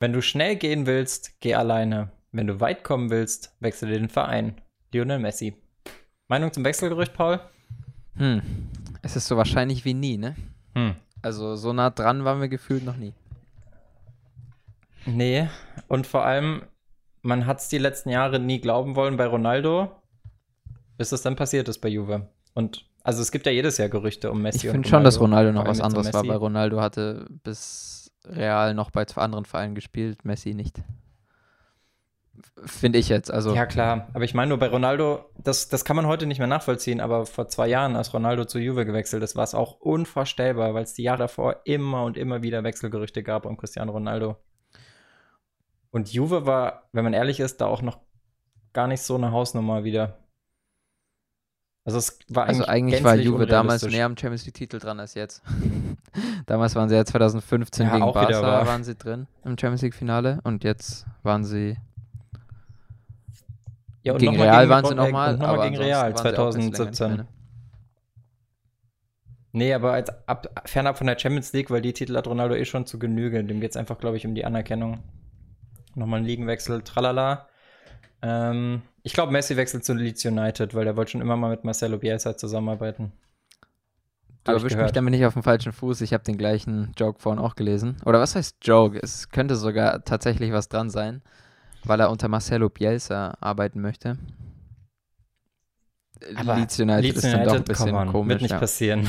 Wenn du schnell gehen willst, geh alleine. Wenn du weit kommen willst, wechsle den Verein. Lionel Messi. Meinung zum Wechselgerücht, Paul? Hm. Es ist so wahrscheinlich wie nie, ne? Hm. Also so nah dran waren wir gefühlt noch nie. Nee, und vor allem, man hat es die letzten Jahre nie glauben wollen bei Ronaldo, bis es dann passiert ist bei Juve. Und also es gibt ja jedes Jahr Gerüchte um Messi. Ich finde schon, dass Ronaldo noch was anderes war, weil Ronaldo hatte bis Real noch bei zwei anderen Vereinen gespielt, Messi nicht. Finde ich jetzt. Also Ja, klar. Aber ich meine nur bei Ronaldo, das, das kann man heute nicht mehr nachvollziehen, aber vor zwei Jahren, als Ronaldo zu Juve gewechselt ist, war es auch unvorstellbar, weil es die Jahre davor immer und immer wieder Wechselgerüchte gab um Cristiano Ronaldo. Und Juve war, wenn man ehrlich ist, da auch noch gar nicht so eine Hausnummer wieder. Also es war eigentlich, Also eigentlich war Juve damals näher am Champions League-Titel dran als jetzt. damals waren sie ja 2015 Ja, gegen Barca wahr. waren sie drin im Champions League-Finale und jetzt waren sie Ja, und gegen Real gegen, waren sie nochmal, aber gegen Real waren sie auch jetzt länger nicht 2017. mehr, ne? Nee, aber als, ab, fernab von der Champions League, weil die Titel hat Ronaldo eh schon zu Genüge. Dem geht es einfach, glaube ich, um die Anerkennung. Nochmal ein Ligenwechsel, tralala. Ähm, ich glaube, Messi wechselt zu Leeds United, weil der wollte schon immer mal mit Marcelo Bielsa zusammenarbeiten. Du erwischst mich damit nicht auf dem falschen Fuß. Ich habe den gleichen Joke vorhin auch gelesen. Oder was heißt Joke? Es könnte sogar tatsächlich was dran sein, weil er unter Marcelo Bielsa arbeiten möchte. Aber Leeds United Leeds ist dann doch ein United, bisschen on, komisch. Wird nicht ja. passieren.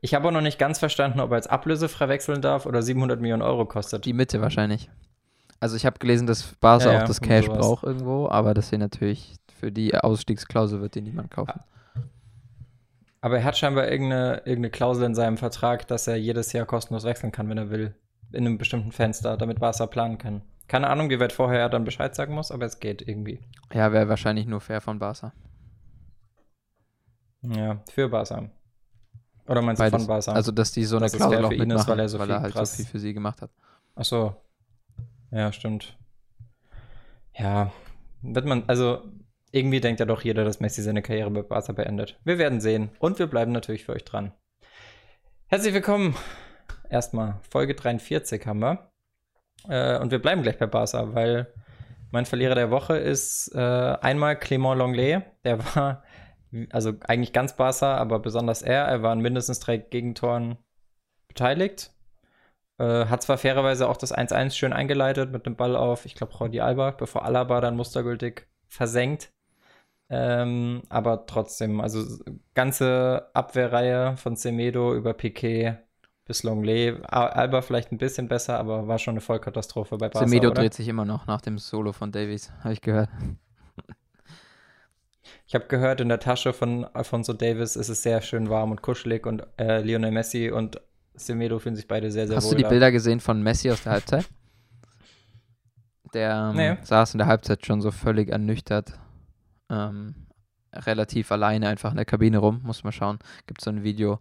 Ich habe auch noch nicht ganz verstanden, ob er als ablösefrei wechseln darf oder 700 Millionen Euro kostet. Die Mitte wahrscheinlich. Also ich habe gelesen, dass Barca Ja, ja, auch das Cash sowas. braucht irgendwo, aber dass sie natürlich für die Ausstiegsklausel wird die niemand kaufen. Aber er hat scheinbar irgendeine, irgendeine Klausel in seinem Vertrag, dass er jedes Jahr kostenlos wechseln kann, wenn er will. In einem bestimmten Fenster, damit Barca planen kann. Keine Ahnung, wie weit vorher er dann Bescheid sagen muss, aber es geht irgendwie. Ja, wäre wahrscheinlich nur fair von Barca. Ja, für Barca. Oder meinst Beides. du von Barca? Also, dass die so eine Dass es Klausel auch für ihn ist, mitmachen, weil er so viel halt krass- so viel für sie gemacht hat. Ach so. Ja, stimmt. Ja, wird man, also irgendwie denkt ja doch jeder, dass Messi seine Karriere bei Barca beendet. Wir werden sehen und wir bleiben natürlich für euch dran. Herzlich willkommen. Erstmal Folge 43 haben wir. Äh, und wir bleiben gleich bei Barca, weil mein Verlierer der Woche ist äh, einmal Clément Longley. Der war also eigentlich ganz Barca, aber besonders er. Er war an mindestens drei Gegentoren beteiligt. Äh, hat zwar fairerweise auch das 1-1 schön eingeleitet mit dem Ball auf, ich glaube, Jordi Alba, bevor Alaba dann mustergültig versenkt. Ähm, aber trotzdem, also ganze Abwehrreihe von Semedo über Piquet bis Longley. Alba vielleicht ein bisschen besser, aber war schon eine Vollkatastrophe bei Barca, Semedo dreht sich immer noch nach dem Solo von Davies, habe ich gehört. Ich habe gehört, in der Tasche von Alfonso Davis ist es sehr schön warm und kuschelig und äh, Lionel Messi und Semedo fühlen sich beide sehr, sehr Hast wohl du die da. Bilder gesehen von Messi aus der Halbzeit? Der ähm, Nee. saß in der Halbzeit schon so völlig ernüchtert. Ähm, relativ alleine einfach in der Kabine rum, muss man schauen. Gibt so ein Video.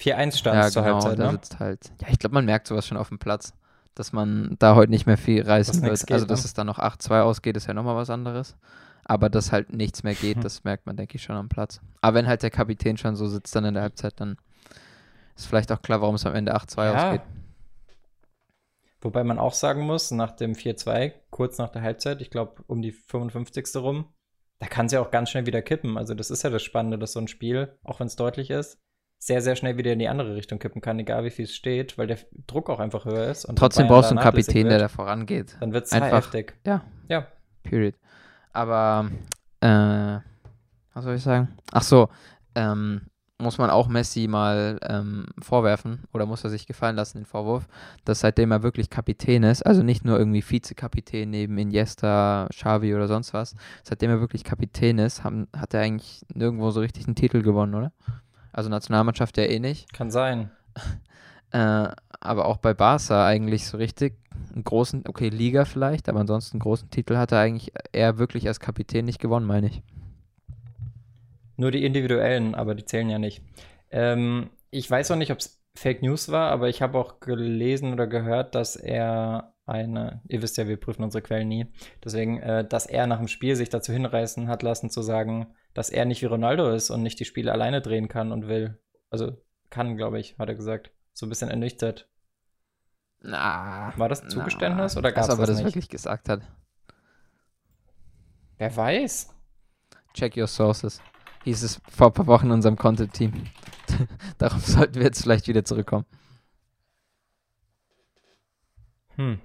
4-1 stand ja, zur genau, Halbzeit, da ne? sitzt halt. Ja, ich glaube, man merkt sowas schon auf dem Platz, dass man da heute nicht mehr viel reißen Dass wird. nix geht, also, dass ne? es dann noch 8-2 ausgeht, ist ja nochmal was anderes. Aber dass halt nichts mehr geht, Hm. das merkt man, denke ich, schon am Platz. Aber wenn halt der Kapitän schon so sitzt dann in der Halbzeit, dann ist vielleicht auch klar, warum es am Ende 8-2 Ja. ausgeht. Wobei man auch sagen muss, nach dem 4-2, kurz nach der Halbzeit, ich glaube um die 55. rum, da kann es ja auch ganz schnell wieder kippen. Also das ist ja das Spannende, dass so ein Spiel, auch wenn es deutlich ist, sehr, sehr schnell wieder in die andere Richtung kippen kann, egal wie viel es steht, weil der Druck auch einfach höher ist. Und Trotzdem brauchst du einen Kapitän, nachlässig der da wird, vorangeht. Dann wird es einfach- heftig. Ja, Ja, period. Aber, äh, was soll ich sagen? Ach so, ähm, muss man auch Messi mal ähm, vorwerfen oder muss er sich gefallen lassen, den Vorwurf, dass seitdem er wirklich Kapitän ist, also nicht nur irgendwie Vizekapitän neben Iniesta, Xavi oder sonst was, seitdem er wirklich Kapitän ist, haben, hat er eigentlich nirgendwo so richtig einen Titel gewonnen, oder? Also Nationalmannschaft ja eh nicht. kann sein. Äh, aber auch bei Barca eigentlich so richtig einen großen, okay, Liga vielleicht, aber ansonsten einen großen Titel hat er eigentlich eher wirklich als Kapitän nicht gewonnen, meine ich. Nur die individuellen, aber die zählen ja nicht. Ähm, ich weiß auch nicht, ob es Fake News war, aber ich habe auch gelesen oder gehört, dass er eine, ihr wisst ja, wir prüfen unsere Quellen nie, deswegen, äh, dass er nach dem Spiel sich dazu hinreißen hat lassen zu sagen, dass er nicht wie Ronaldo ist und nicht die Spiele alleine drehen kann und will. Also kann, glaube ich, hat er gesagt. So ein bisschen ernüchtert. Na, War das ein Zugeständnis oder gab's Als ob er das das nicht? wirklich gesagt hat. Wer weiß? Check your sources. Hieß es vor ein paar Wochen in unserem Content-Team. Darauf sollten wir jetzt vielleicht wieder zurückkommen. Hm.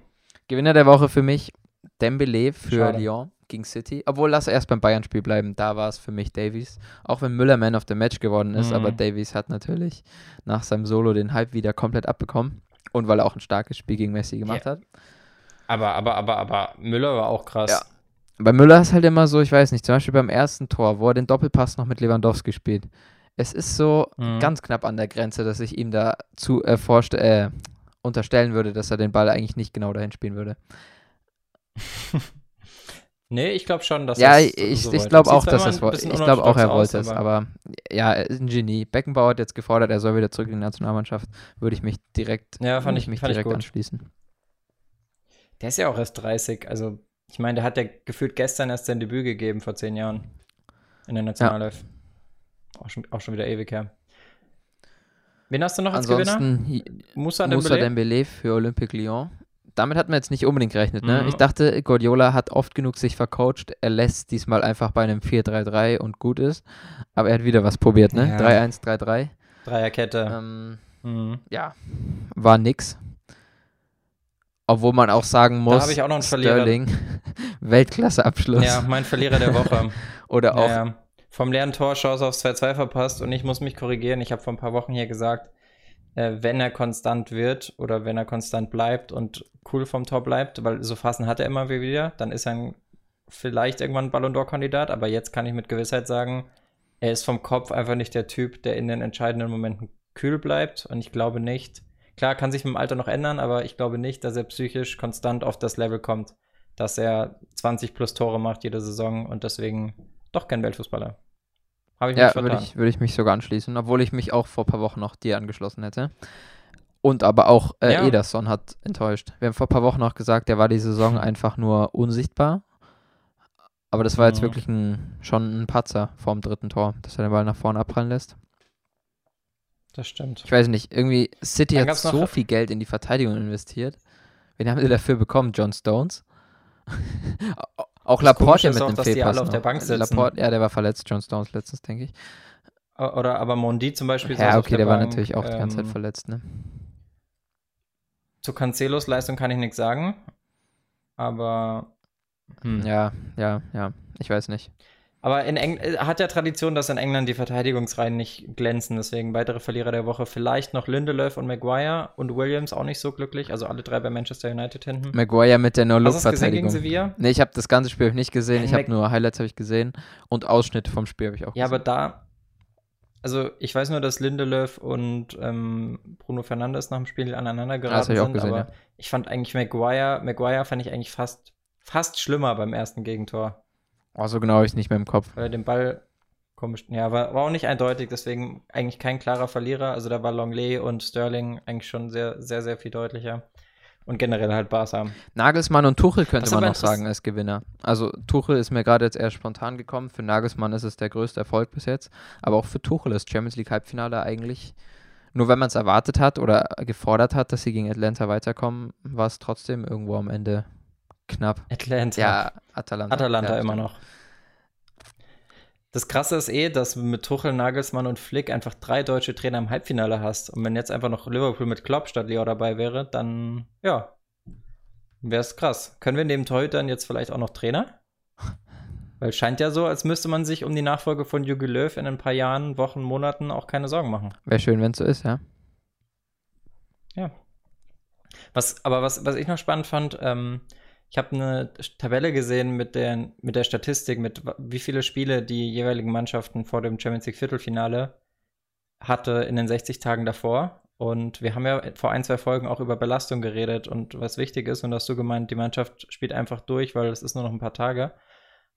Gewinner der Woche für mich, Dembele für Schade. Lyon gegen City. Obwohl, lass erst beim Bayern-Spiel bleiben. Da war es für mich Davies. Auch wenn Müller Man of the Match geworden ist, Mhm. aber Davies hat natürlich nach seinem Solo den Hype wieder komplett abbekommen. Und weil er auch ein starkes Spiel gegen Messi gemacht hat. Aber, aber, aber, aber Müller war auch krass. Ja. Bei Müller ist halt immer so, ich weiß nicht, zum Beispiel beim ersten Tor, wo er den Doppelpass noch mit Lewandowski spielt. Es ist so Mhm. ganz knapp an der Grenze, dass ich ihm da zu äh, äh, unterstellen würde, dass er den Ball eigentlich nicht genau dahin spielen würde. Nee, ich glaube schon, dass ja, das ich, so ich wollte. glaube auch, dass immer das ein wo- bisschen ich glaube auch, er wollte es, aber ja, er ist ein Genie. Beckenbauer hat jetzt gefordert, er soll wieder zurück in die Nationalmannschaft. Würde ich mich direkt, Ja, fand ich- mich fand ich direkt gut. anschließen. Der ist ja auch erst 30. Also, ich meine, der hat ja gefühlt gestern erst sein Debüt gegeben, vor zehn Jahren. In der Nationalelf. Auch, schon, auch schon wieder ewig her. Wen hast du noch als Gewinner? Ansonsten Musa Moussa Dembélé? Dembélé für Olympique Lyon. Damit hat man jetzt nicht unbedingt gerechnet, ne? Mhm. Ich dachte, Guardiola hat oft genug sich vercoacht. Er lässt diesmal einfach bei einem 4-3-3 und gut ist. Aber er hat wieder was probiert, ne? Ja. 3-1, 3-3. Dreierkette. Ähm, Mhm. ja, war nix. Obwohl man auch sagen muss, habe ich auch noch einen Verlierer. Sterling, Weltklasse-Abschluss. Ja, mein Verlierer der Woche. Oder auch, ja, ja. Vom leeren Tor Chance aufs 2-2 verpasst und ich muss mich korrigieren. Ich habe vor ein paar Wochen hier gesagt, äh, wenn er konstant wird oder wenn er konstant bleibt und cool vom Tor bleibt, weil so Phasen hat er immer wieder, dann ist er ein, vielleicht irgendwann ein Ballon d'Or-Kandidat, aber jetzt kann ich mit Gewissheit sagen, er ist vom Kopf einfach nicht der Typ, der in den entscheidenden Momenten kühl bleibt und ich glaube nicht, klar kann sich mit dem Alter noch ändern, aber ich glaube nicht, dass er psychisch konstant auf das Level kommt, dass er 20 plus Tore macht jede Saison und deswegen doch kein Weltfußballer. Habe ich ja, würde ich, würde ich mich sogar anschließen, obwohl ich mich auch vor ein paar Wochen noch dir angeschlossen hätte. Und aber auch äh, Ja. Ederson hat enttäuscht. Wir haben vor ein paar Wochen noch gesagt, der war die Saison einfach nur unsichtbar. Aber das war jetzt Mhm. wirklich ein, schon ein Patzer vorm dritten Tor, dass er den Ball nach vorne abprallen lässt. Das stimmt. Ich weiß nicht, irgendwie City Dann hat so viel Geld in die Verteidigung investiert. Wen haben sie dafür bekommen? John Stones? auch Das Laporte mit auch, einem dass die Fehlpass alle auf der. Bank sitzen. Laporte, ja, der war verletzt, John Stones letztens, denke ich. Oder aber Mondi zum Beispiel. Ja, okay, der war Bank. natürlich auch die ganze Zeit Ähm, verletzt, ne? Zu Cancelos Leistung kann ich nichts sagen. Aber. Hm. Ja, ja, ja. Ich weiß nicht. Aber in Eng äh, hat ja Tradition, dass in England die Verteidigungsreihen nicht glänzen. Deswegen weitere Verlierer der Woche. Vielleicht noch Lindelöf und Maguire und Williams auch nicht so glücklich. Also alle drei bei Manchester United hinten. Maguire mit der Hast du es gesehen gegen No-Look-Verteidigung. Sevilla? Nee, ich habe das ganze Spiel nicht gesehen. Ich habe nur Highlights habe ich gesehen und Ausschnitte vom Spiel habe ich auch Ja, aber gesehen. da, also ich weiß nur, dass Lindelöf und ähm, Bruno Fernandes nach dem Spiel aneinander das geraten hab ich auch sind, gesehen, aber ja. ich fand eigentlich Maguire, Maguire fand ich eigentlich fast, fast schlimmer beim ersten Gegentor, Oh, so genau habe ich es nicht mehr im Kopf. weil den Ball komisch, ja, war, war auch nicht eindeutig, deswegen eigentlich kein klarer Verlierer, also da war Longley und Sterling eigentlich schon sehr, sehr, sehr viel deutlicher und generell halt Barca. Nagelsmann und Tuchel könnte man noch sagen als Gewinner. Also Tuchel ist mir gerade jetzt eher spontan gekommen. Für Nagelsmann ist es der größte Erfolg bis jetzt. Aber auch für Tuchel ist Champions League Halbfinale eigentlich, nur wenn man es erwartet hat oder gefordert hat, dass sie gegen Atlanta weiterkommen, war es trotzdem irgendwo am Ende knapp. Atlanta. Ja, Atalanta. Atalanta ja, immer noch. Das Krasse ist eh, dass du mit Tuchel, Nagelsmann und Flick einfach drei deutsche Trainer im Halbfinale hast. Und wenn jetzt einfach noch Liverpool mit Klopp statt Leo dabei wäre, dann, ja, wäre es krass. Können wir neben Torhütern jetzt vielleicht auch noch Trainer? Weil es scheint ja so, als müsste man sich um die Nachfolge von Jogi Löw in ein paar Jahren, Wochen, Monaten auch keine Sorgen machen. Wäre schön, wenn es so ist, ja. Ja. Was, aber was, was ich noch spannend fand, ähm, ich habe eine Tabelle gesehen mit der, mit der Statistik, mit wie viele Spiele die jeweiligen Mannschaften vor dem Champions League Viertelfinale hatte in den 60 Tagen davor. Und wir haben ja vor ein, zwei Folgen auch über Belastung geredet und was wichtig ist. Und hast du gemeint, die Mannschaft spielt einfach durch, weil es ist nur noch ein paar Tage.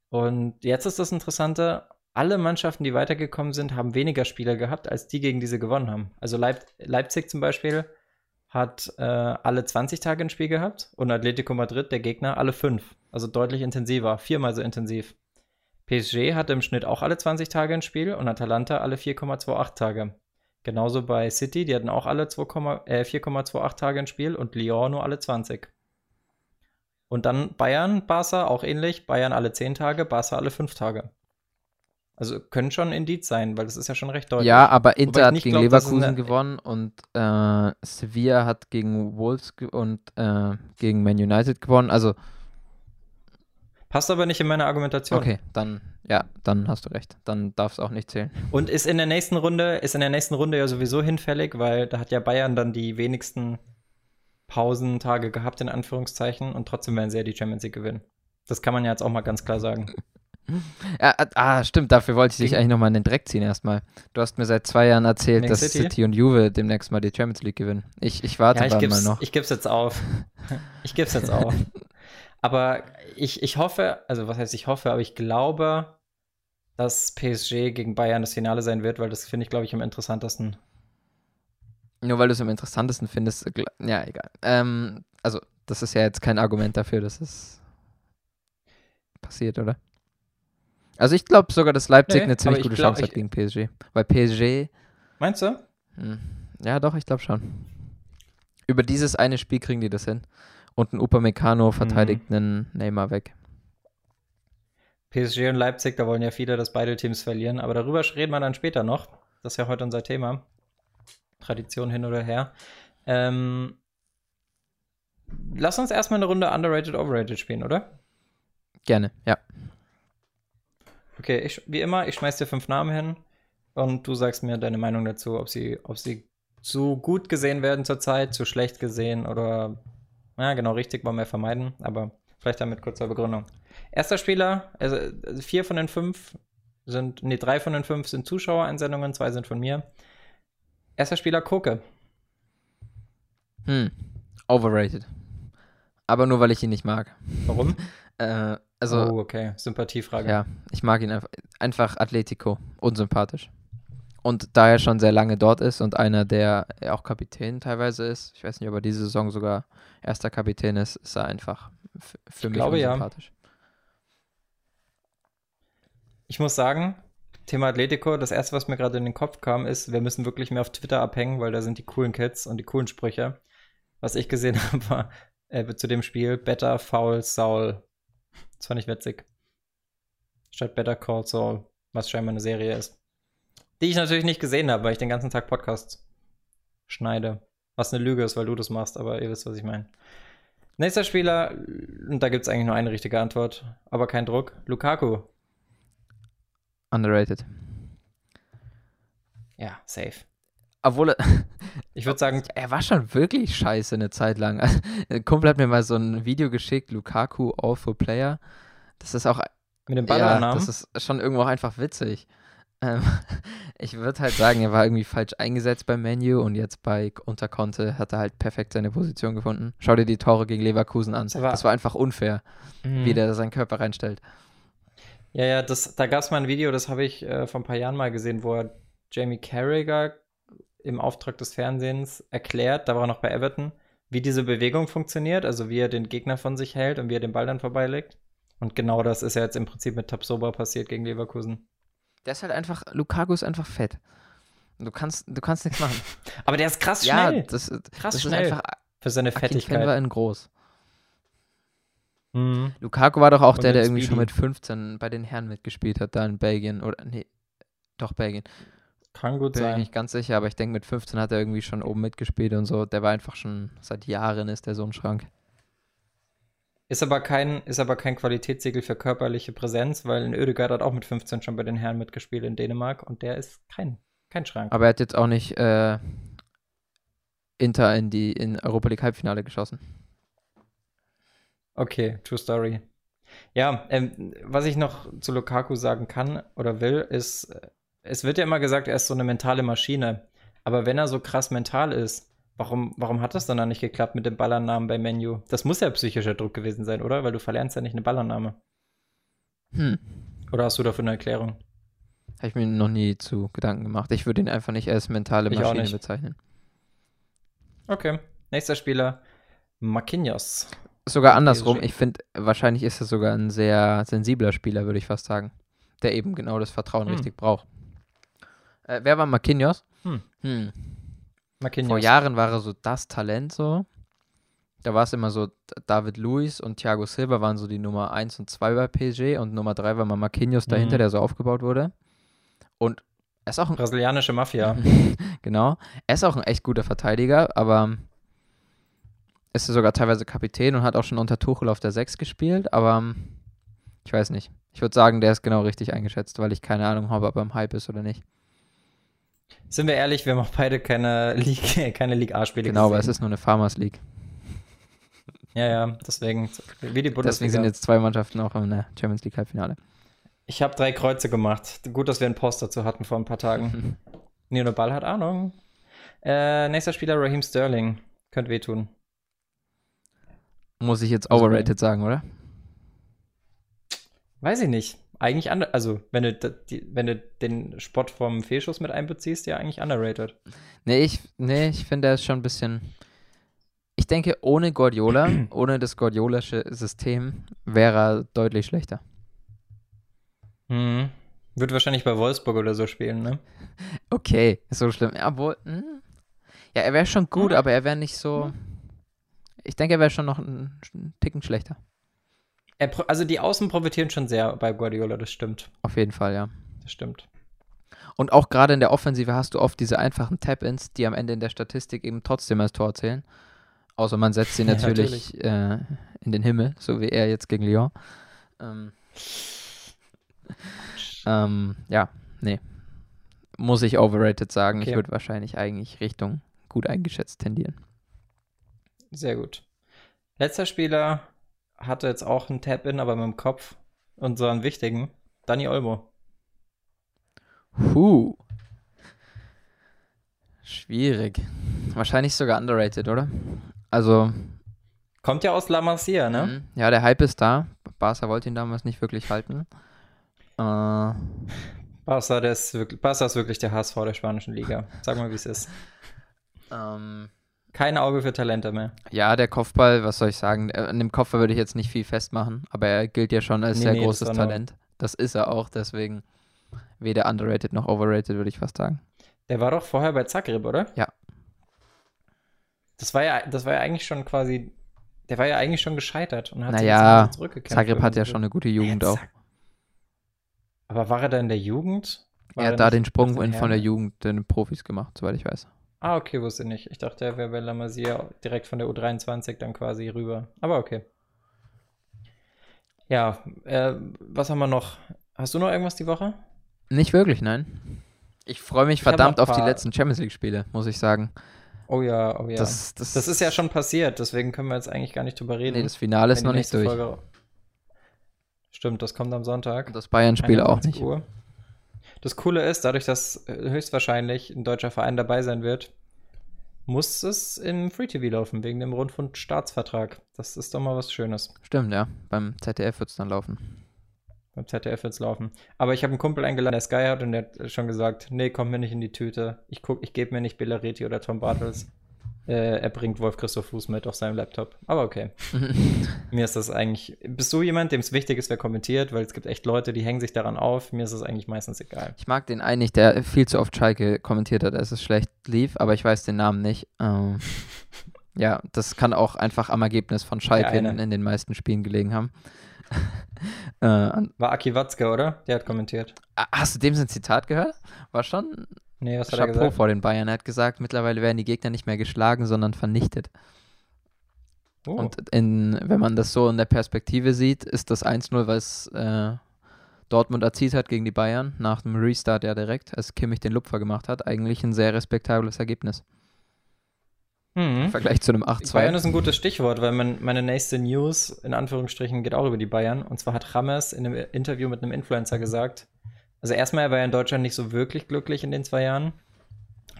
Und jetzt ist das Interessante, alle Mannschaften, die weitergekommen sind, haben weniger Spiele gehabt, als die, gegen die sie gewonnen haben. Also Leip Leipzig zum Beispiel hat äh, alle 20 Tage ein Spiel gehabt und Atletico Madrid, der Gegner, alle fünf. Also deutlich intensiver, viermal so intensiv. PSG hatte im Schnitt auch alle 20 Tage ein Spiel und Atalanta alle 4,28 Tage. Genauso bei City, die hatten auch alle 2, äh, 4,28 Tage ins Spiel und Lyon nur alle 20. Und dann Bayern, Barca auch ähnlich. Bayern alle 10 Tage, Barca alle 5 Tage. Also können schon Indiz sein, weil das ist ja schon recht deutlich. Ja, aber Inter hat gegen glaub, Leverkusen gewonnen und äh, Sevilla hat gegen Wolves ge und äh, gegen Man United gewonnen. Also, Passt aber nicht in meine Argumentation. okay, dann, ja, dann hast du recht. Dann darf es auch nicht zählen. Und ist in der nächsten Runde, ist in der nächsten Runde ja sowieso hinfällig, weil da hat ja Bayern dann die wenigsten Pausentage gehabt, in Anführungszeichen, und trotzdem werden sie ja die Champions League gewinnen. Das kann man ja jetzt auch mal ganz klar sagen. Ja, äh, ah, stimmt, dafür wollte ich dich eigentlich nochmal in den Dreck ziehen erstmal. Du hast mir seit zwei Jahren erzählt, Wegen dass City? City? und Juve demnächst mal die Champions League gewinnen. Ich, ich warte Ja, ich mal noch. ich geb's jetzt auf. Ich geb's jetzt auf. Aber ich, ich hoffe, also was heißt ich hoffe, aber ich glaube, dass PSG gegen Bayern das Finale sein wird, weil das finde ich, glaube ich, am interessantesten. Nur weil du es am interessantesten findest, ja, egal. Ähm, also, das ist ja jetzt kein Argument dafür, dass es passiert, oder? Also, ich glaube sogar, dass Leipzig Nee, eine ziemlich gute glaub, Chance hat gegen PSG. Weil PSG, Meinst du? hm, ja, doch, ich glaube schon. Über dieses eine Spiel kriegen die das hin. Und ein Upamecano verteidigt Mhm. einen Neymar weg. PSG und Leipzig, da wollen ja viele, dass beide Teams verlieren, aber darüber reden wir dann später noch. Das ist ja heute unser Thema. Tradition hin oder her. Ähm, lass uns erstmal eine Runde Underrated, Overrated spielen, oder? Gerne, ja. Okay, ich, wie immer, ich schmeiß dir fünf Namen hin und du sagst mir deine Meinung dazu, ob sie, ob sie zu gut gesehen werden zurzeit, zu schlecht gesehen oder, ja, genau, richtig wollen wir vermeiden, aber vielleicht dann mit kurzer Begründung. Erster Spieler, also also vier von den fünf sind, nee, drei von den fünf sind Zuschauereinsendungen, zwei sind von mir. Erster Spieler Koke. Hm. Overrated. Aber nur, weil ich ihn nicht mag. Warum? Äh, also, oh, okay, Sympathiefrage. Ja, ich mag ihn einfach. Einfach Atletico, unsympathisch. Und da er schon sehr lange dort ist und einer, der auch Kapitän teilweise ist, ich weiß nicht, ob er diese Saison sogar erster Kapitän ist, ist er einfach für mich glaube, ja. Ich muss sagen, Thema Atletico, das erste, was mir gerade in den Kopf kam, ist, wir müssen wirklich mehr auf Twitter abhängen, weil da sind die coolen Kids und die coolen Sprüche. Was ich gesehen habe, war äh, zu dem Spiel Better Foul Saul. Das fand ich witzig. Statt Better Call Saul, was scheinbar eine Serie ist. Die ich natürlich nicht gesehen habe, weil ich den ganzen Tag Podcasts schneide. Was eine Lüge ist, weil du das machst, aber ihr wisst, was ich meine. Nächster Spieler, und da gibt es eigentlich nur eine richtige Antwort, aber kein Druck. Lukaku. Underrated. Ja, safe. Obwohl er, Ich würde sagen, er war schon wirklich scheiße eine Zeit lang. Ein Kumpel hat mir mal so ein Video geschickt, Lukaku Awful Player. Das ist auch mit dem Ja, Ballernamen. das ist schon irgendwo auch einfach witzig. Ähm, ich würde halt sagen, er war irgendwie falsch eingesetzt beim Menu und jetzt bei unter Conte hat er halt perfekt seine Position gefunden. Schau dir die Tore gegen Leverkusen an. Das war- Das war einfach unfair, Mhm. wie der seinen Körper reinstellt. Ja, ja, das, da gab es mal ein Video, das habe ich äh, vor ein paar Jahren mal gesehen, wo er Jamie Carragher im Auftrag des Fernsehens erklärt, da war er noch bei Everton, wie diese Bewegung funktioniert, also wie er den Gegner von sich hält und wie er den Ball dann vorbeilegt. Und genau das ist ja jetzt im Prinzip mit Tabsoba passiert gegen Leverkusen. Der ist halt einfach, Lukaku ist einfach fett. Du kannst, du kannst nichts machen. Aber der ist krass ja, schnell das, Krass das schnell. ist einfach für seine Akinfenwa Fettigkeit. in groß. Mhm. Lukaku war doch auch Und der, der irgendwie schon Speedy. mit 15 bei den Herren mitgespielt hat, da in Belgien. Oder, nee, doch Belgien. Kann gut Bin mir sein. nicht ganz sicher, aber ich denke, mit 15 hat er irgendwie schon oben mitgespielt und so. Der war einfach schon seit Jahren ist der so ein Schrank. Ist aber kein, ist aber kein Qualitätssiegel für körperliche Präsenz, weil ein Oedegaard hat auch mit 15 schon bei den Herren mitgespielt in Dänemark und der ist kein, kein Schrank. Aber er hat jetzt auch nicht äh, Inter in die in Europa League Halbfinale geschossen. Okay, true story. Ja, ähm, was ich noch zu Lukaku sagen kann oder will, ist, es wird ja immer gesagt, er ist so eine mentale Maschine. Aber wenn er so krass mental ist, warum, warum hat das dann dann nicht geklappt mit dem Ballernamen bei Menu? Das muss ja psychischer Druck gewesen sein, oder? Weil du verlernst ja nicht eine Ballername. Hm. Oder hast du dafür eine Erklärung? Habe ich mir noch nie zu Gedanken gemacht. Ich würde ihn einfach nicht als mentale Ich Maschine bezeichnen. Okay. Nächster Spieler, Marquinhos. Sogar andersrum. Ich finde, wahrscheinlich ist er sogar ein sehr sensibler Spieler, würde ich fast sagen. Der eben genau das Vertrauen Hm. richtig braucht. Äh, wer war Marquinhos? Hm. Marquinhos. Vor Jahren war er so das Talent so. Da war es immer so, David Luiz und Thiago Silva waren so die Nummer 1 und 2 bei PSG und Nummer 3 war mal Marquinhos dahinter, Mhm. der so aufgebaut wurde. Und er ist auch ein, Brasilianische Mafia. genau, er ist auch ein echt guter Verteidiger, aber ist sogar teilweise Kapitän und hat auch schon unter Tuchel auf der 6 gespielt, aber ich weiß nicht. Ich würde sagen, der ist genau richtig eingeschätzt, weil ich keine Ahnung habe, ob er im Hype ist oder nicht. Sind wir ehrlich, wir haben auch beide keine League, keine League A-Spiele Genau, aber es gesehen. ist nur eine Farmers League. Ja, ja, deswegen, wie die Bundesliga. Deswegen sind jetzt zwei Mannschaften auch in der Champions League Halbfinale. ich habe drei Kreuze gemacht. Gut, dass wir einen Post dazu hatten vor ein paar Tagen. Nino Ball hat Ahnung. Äh, nächster Spieler Raheem Sterling. Könnte wehtun. Muss ich jetzt Also, overrated sagen, oder? Weiß ich nicht. Eigentlich, under also, wenn du, die, wenn du den Spot vom Fehlschuss mit einbeziehst, ja, eigentlich underrated. Nee, ich, nee, ich finde, er ist schon ein bisschen. Ich denke, ohne Guardiola, ohne das Guardiolasche System, wäre er deutlich schlechter. Mhm. Wird wahrscheinlich bei Wolfsburg oder so spielen, ne? Okay, ist so schlimm. Ja, Obwohl, hm, ja, er wäre schon gut, Hm. aber er wäre nicht so. Ich denke, er wäre schon noch ein, ein Ticken schlechter. Er, also die Außen profitieren schon sehr bei Guardiola, das stimmt. Auf jeden Fall, ja. Das stimmt. Und auch gerade in der Offensive hast du oft diese einfachen Tap-Ins, die am Ende in der Statistik eben trotzdem als Tor zählen. Außer man setzt sie Ja, natürlich äh, in den Himmel, so wie er jetzt gegen Lyon. Ähm, ähm, ja, nee. Muss ich overrated sagen. Ich Okay. würde wahrscheinlich eigentlich Richtung gut eingeschätzt tendieren. Sehr gut. Letzter Spieler hatte jetzt auch einen Tap-In, aber mit dem Kopf. Unseren wichtigen. Dani Olmo. Huh. Schwierig. Wahrscheinlich sogar underrated, oder? Also, Kommt ja aus La Masia, ne? mhm. ja, der Hype ist da. Barca wollte ihn damals nicht wirklich halten. Äh, Barca, der ist wirklich, Barca ist wirklich der HSV der spanischen Liga. Sag mal, wie es ist. ähm, Kein Auge für Talente mehr. ja, der Kopfball, was soll ich sagen? Äh, An dem Kopfball würde ich jetzt nicht viel festmachen, aber er gilt ja schon als Nee, sehr nee, das großes nur- Talent. Das ist er auch, deswegen weder underrated noch overrated, würde ich fast sagen. Der war doch vorher bei Zagreb, oder? Ja. Das war ja, das war ja eigentlich schon quasi, der war ja eigentlich schon gescheitert und hat sich Naja, wieder zurückgekämpft. Zagreb hat ja schon eine gute Jugend Ja, auch. Aber war er da in der Jugend? War Er hat da den Sprung von der? Jugend den Profis gemacht, soweit ich weiß. Ah, okay, wusste nicht. Ich dachte, er wäre bei La Masia direkt von der U23 dann quasi rüber. Aber okay. Ja, äh, was haben wir noch? Hast du noch irgendwas die Woche? Nicht wirklich, nein. Ich freue mich Ich verdammt auf die letzten Champions League-Spiele, muss ich sagen. Oh ja, oh ja. Das, Das, das, ist ja schon passiert, deswegen können wir jetzt eigentlich gar nicht drüber reden. Nee, das Finale ist noch nicht durch. Folge- Stimmt, das kommt am Sonntag. Und das Bayern-Spiel auch 21 nicht. Uhr. Das Coole ist, dadurch, dass äh, höchstwahrscheinlich ein deutscher Verein dabei sein wird, muss es im Free TV laufen, wegen dem Rundfunkstaatsvertrag. Das ist doch mal was Schönes. Stimmt, ja. Beim ZDF wird es dann laufen. Beim ZDF wird's laufen. Aber ich habe einen Kumpel eingeladen, der Sky hat, und der hat schon gesagt, nee, kommt mir nicht in die Tüte. Ich guck, ich gebe mir nicht Bellareti oder Tom Bartels. Äh, er bringt Wolf Christoph Fuß mit auf seinem Laptop. Aber okay. Mir ist das eigentlich. Bist du jemand, dem es wichtig ist, wer kommentiert? Weil es gibt echt Leute, die hängen sich daran auf. Mir ist es eigentlich meistens egal. Ich mag den einen nicht, der viel zu oft Schalke kommentiert hat, als es schlecht lief, aber ich weiß den Namen nicht. Ähm, ja, das kann auch einfach am Ergebnis von Schalke in, in den meisten Spielen gelegen haben. äh, War Aki Watzke, oder? Der hat kommentiert. Ah, hast du dem sein Zitat gehört? War schon Nee, was hat er Chapeau gesagt? vor den Bayern. Er hat gesagt, mittlerweile werden die Gegner nicht mehr geschlagen, sondern vernichtet. Oh. Und in, wenn man das so in der Perspektive sieht, ist das 1-0, was äh, Dortmund erzielt hat gegen die Bayern, nach dem Restart ja direkt, als Kimmich den Lupfer gemacht hat, eigentlich ein sehr respektables Ergebnis. Im Mhm. Vergleich zu einem Bayern 8-2. ist ein gutes Stichwort, weil mein, meine nächste News in Anführungsstrichen geht auch über die Bayern. Und zwar hat Rames in einem Interview mit einem Influencer gesagt, also erstmal, er war ja in Deutschland nicht so wirklich glücklich in den zwei Jahren.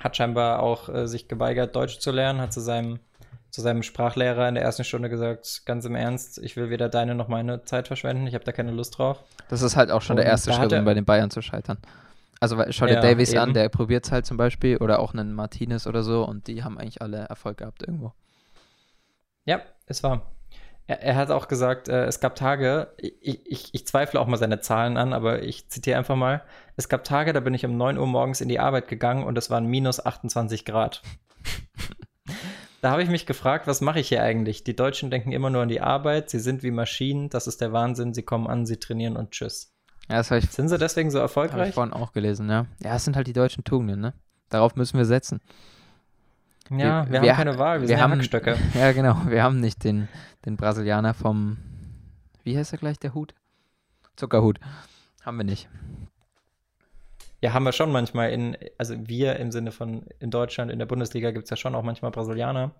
Hat scheinbar auch äh, sich geweigert, Deutsch zu lernen, hat zu seinem, zu seinem Sprachlehrer in der ersten Stunde gesagt, ganz im Ernst, ich will weder deine noch meine Zeit verschwenden, ich habe da keine Lust drauf. Das ist halt auch schon der Und erste da hat Schritt, um bei den Bayern zu scheitern. Also schau dir Ja, Davies an, eben. der probiert es halt zum Beispiel, oder auch einen Martinez oder so, und die haben eigentlich alle Erfolg gehabt irgendwo. Ja, es war. Er, er hat auch gesagt, äh, es gab Tage, ich, ich, ich zweifle auch mal seine Zahlen an, aber ich zitiere einfach mal. Es gab Tage, da bin ich um 9 Uhr morgens in die Arbeit gegangen und es waren minus 28 Grad. da habe ich mich gefragt, was mache ich hier eigentlich? Die Deutschen denken immer nur an die Arbeit, sie sind wie Maschinen, das ist der Wahnsinn, sie kommen an, sie trainieren und tschüss. Ja, das habe ich, Sind sie deswegen so hab ich erfolgreich? vorhin auch gelesen, ja. Ja, es sind halt die deutschen Tugenden, ne? Darauf müssen wir setzen. Ja, wir, wir- haben keine Wahl, wir, wir sind haben- Hackstöcke. Ja, genau. Wir haben nicht den, den Brasilianer vom, wie heißt er gleich, der Hut? Zuckerhut. Haben wir nicht. Ja, haben wir schon manchmal in, also wir im Sinne von in Deutschland, in der Bundesliga gibt es ja schon auch manchmal Brasilianer.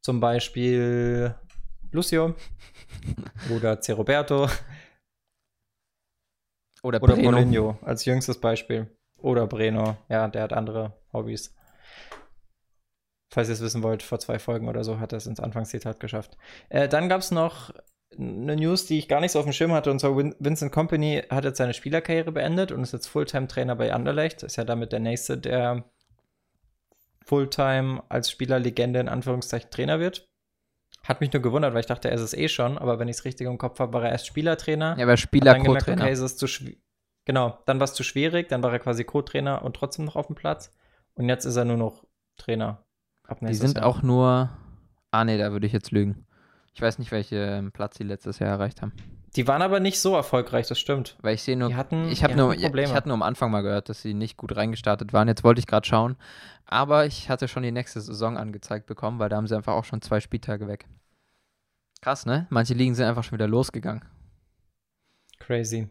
Zum Beispiel Lucio oder C. Roberto Oder, oder Breno. Paulinho als jüngstes Beispiel. Oder Breno, ja, der hat andere Hobbys. Falls ihr es wissen wollt, vor zwei Folgen oder so hat er es ins Anfangszitat geschafft. Äh, dann gab es noch eine News, die ich gar nicht so auf dem Schirm hatte, und zwar Vin Vincent Company hat jetzt seine Spielerkarriere beendet und ist jetzt Fulltime-Trainer bei Anderlecht. Ist ja damit der nächste, der Fulltime als Spielerlegende in Anführungszeichen Trainer wird. Hat mich nur gewundert, weil ich dachte, er ist es eh schon, aber wenn ich es richtig im Kopf habe, war er erst Spielertrainer. Ja, aber Hat Spieler, dann gemerkt, Co-Trainer. okay, es ist zu schwi- Genau, dann war es zu schwierig, dann war er quasi Co-Trainer und trotzdem noch auf dem Platz. Und jetzt ist er nur noch Trainer. Ab Die sind Jahr. auch nur. Ah, nee, da würde ich jetzt lügen. Ich weiß nicht, welchen Platz die letztes Jahr erreicht haben. Die waren aber nicht so erfolgreich, das stimmt. Weil ich sehe nur. Die hatten, ich habe nur, Probleme. ich hatte nur am Anfang mal gehört, dass sie nicht gut reingestartet waren. Jetzt wollte ich gerade schauen. Aber ich hatte schon die nächste Saison angezeigt bekommen, weil da haben sie einfach auch schon zwei Spieltage weg. Krass, ne? Manche Ligen sind einfach schon wieder losgegangen. Crazy.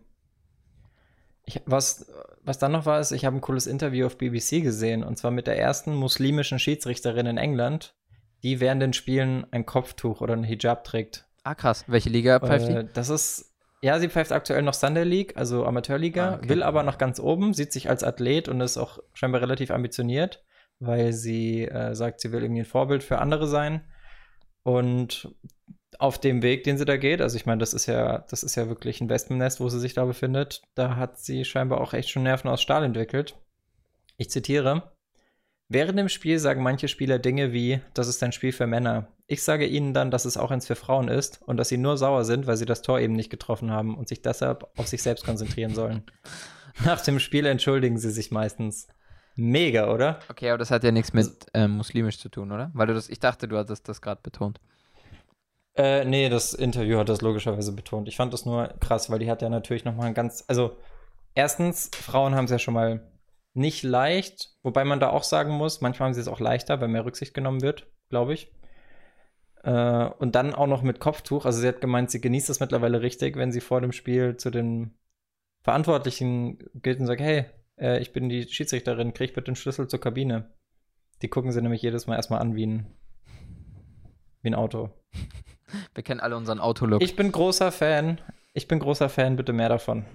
Ich, was, was dann noch war, ist, ich habe ein cooles Interview auf BBC gesehen, und zwar mit der ersten muslimischen Schiedsrichterin in England, die während den Spielen ein Kopftuch oder ein Hijab trägt. Ah, krass. Welche Liga pfeift Äh, das ist, ja, sie pfeift aktuell noch Sunday League, also Amateurliga, Ah, okay. will aber noch ganz oben, sieht sich als Athlet und ist auch scheinbar relativ ambitioniert, weil sie äh, sagt, sie will irgendwie ein Vorbild für andere sein. Und auf dem Weg, den sie da geht, also ich meine, das ist ja, das ist ja wirklich ein Wespennest, wo sie sich da befindet, da hat sie scheinbar auch echt schon Nerven aus Stahl entwickelt. Ich zitiere. Während dem Spiel sagen manche Spieler Dinge wie, das ist ein Spiel für Männer. Ich sage ihnen dann, dass es auch eins für Frauen ist und dass sie nur sauer sind, weil sie das Tor eben nicht getroffen haben und sich deshalb auf sich selbst konzentrieren sollen. Nach dem Spiel entschuldigen sie sich meistens. Mega, oder? Okay, aber das hat ja nichts mit ähm, muslimisch zu tun, oder? Weil du das, ich dachte, du hattest das gerade betont. Äh, nee, das Interview hat das logischerweise betont. Ich fand das nur krass, weil die hat ja natürlich nochmal ein ganz. Also, erstens, Frauen haben es ja schon mal nicht leicht, wobei man da auch sagen muss, manchmal haben sie es auch leichter, weil mehr Rücksicht genommen wird, glaube ich. Äh, und dann auch noch mit Kopftuch. Also, sie hat gemeint, sie genießt es mittlerweile richtig, wenn sie vor dem Spiel zu den Verantwortlichen geht und sagt: Hey, äh, ich bin die Schiedsrichterin, krieg bitte den Schlüssel zur Kabine. Die gucken sie nämlich jedes Mal erstmal an wie ein, wie ein Auto. Wir kennen alle unseren Autolook. Ich bin großer Fan. Ich bin großer Fan, bitte mehr davon.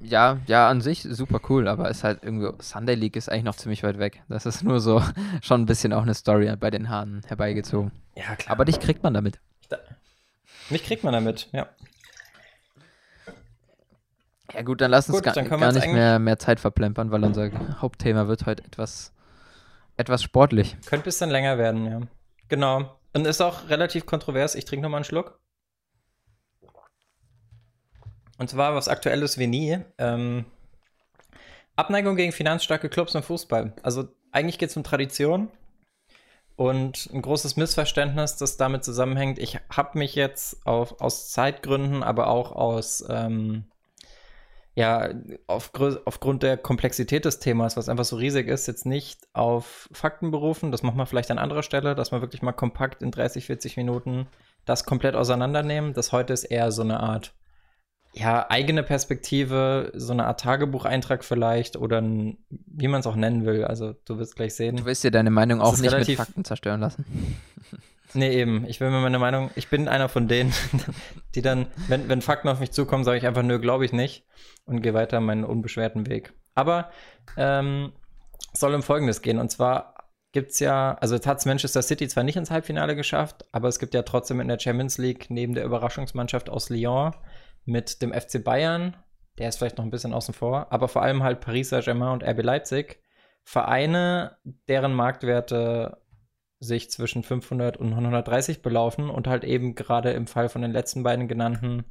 Ja, ja, an sich super cool, aber ist halt irgendwie, Sunday League ist eigentlich noch ziemlich weit weg. Das ist nur so schon ein bisschen auch eine Story bei den Haaren herbeigezogen. Ja, klar. Aber dich kriegt man damit. Mich kriegt man damit, ja. Ja gut, dann lass uns Gut, gar, gar nicht mehr, mehr Zeit verplempern, weil unser Hauptthema wird heute etwas, etwas sportlich. Könnte ein bisschen länger werden, ja. Genau. Und ist auch relativ kontrovers. Ich trinke nochmal einen Schluck. Und zwar was Aktuelles wie nie. Ähm, Abneigung gegen finanzstarke Clubs im Fußball. Also eigentlich geht es um Tradition. Und ein großes Missverständnis, das damit zusammenhängt. Ich habe mich jetzt auf, aus Zeitgründen, aber auch aus ähm, ja, auf, aufgrund der Komplexität des Themas, was einfach so riesig ist, jetzt nicht auf Fakten berufen. Das machen wir vielleicht an anderer Stelle, dass wir wirklich mal kompakt in 30, 40 Minuten das komplett auseinandernehmen. Das heute ist eher so eine Art, ja, eigene Perspektive, so eine Art Tagebucheintrag vielleicht oder ein, wie man es auch nennen will. Also du wirst gleich sehen. Du willst dir deine Meinung auch nicht mit Fakten zerstören lassen. Nee, eben. Ich will mir meine Meinung, ich bin einer von denen, die dann, wenn, wenn Fakten auf mich zukommen, sage ich einfach, nö, glaube ich nicht und gehe weiter meinen unbeschwerten Weg. Aber ähm, es soll um Folgendes gehen. Und zwar gibt es ja, also jetzt hat es Manchester City zwar nicht ins Halbfinale geschafft, aber es gibt ja trotzdem in der Champions League neben der Überraschungsmannschaft aus Lyon mit dem FC Bayern, der ist vielleicht noch ein bisschen außen vor, aber vor allem halt Paris Saint-Germain und RB Leipzig, Vereine, deren Marktwerte sich zwischen 500 und 130 belaufen und halt eben gerade im Fall von den letzten beiden genannten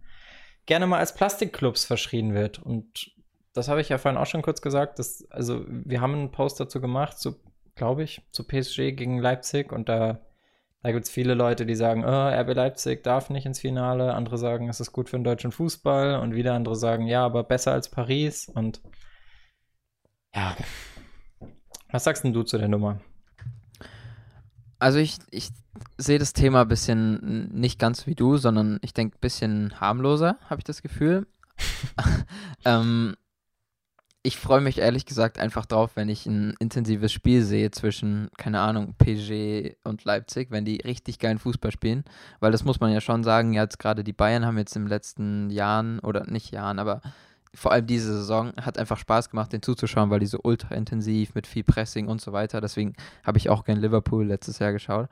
gerne mal als Plastikclubs verschrien wird. Und das habe ich ja vorhin auch schon kurz gesagt. Dass, also, wir haben einen Post dazu gemacht, glaube ich, zu PSG gegen Leipzig. Und da, da gibt es viele Leute, die sagen, oh, RB Leipzig darf nicht ins Finale. Andere sagen, es ist gut für den deutschen Fußball. Und wieder andere sagen, ja, aber besser als Paris. Und ja. Was sagst denn du zu der Nummer? Also ich, ich sehe das Thema ein bisschen nicht ganz wie du, sondern ich denke ein bisschen harmloser, habe ich das Gefühl. ähm, ich freue mich ehrlich gesagt einfach drauf, wenn ich ein intensives Spiel sehe zwischen, keine Ahnung, PSG und Leipzig, wenn die richtig geilen Fußball spielen. Weil das muss man ja schon sagen, jetzt gerade die Bayern haben jetzt den letzten Jahren, oder nicht Jahren, aber vor allem diese Saison hat einfach Spaß gemacht, den zuzuschauen, weil die so ultra intensiv mit viel Pressing und so weiter. Deswegen habe ich auch gern Liverpool letztes Jahr geschaut.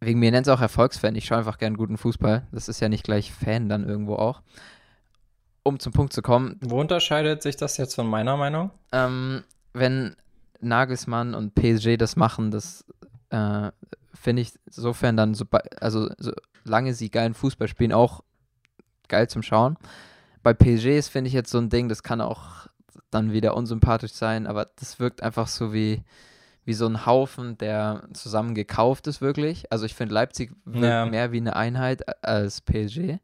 Wegen mir nennt es auch Erfolgsfan. Ich schaue einfach gern guten Fußball. Das ist ja nicht gleich Fan dann irgendwo auch. Um zum Punkt zu kommen. Wo unterscheidet sich das jetzt von meiner Meinung? Ähm, wenn Nagelsmann und PSG das machen, das äh, finde ich insofern dann, so, also solange sie geilen Fußball spielen, auch geil zum Schauen bei PSG ist, finde ich jetzt so ein Ding, das kann auch dann wieder unsympathisch sein, aber das wirkt einfach so wie, wie so ein Haufen, der zusammen gekauft ist, wirklich. Also ich finde, Leipzig wirkt ja. mehr wie eine Einheit als PSG.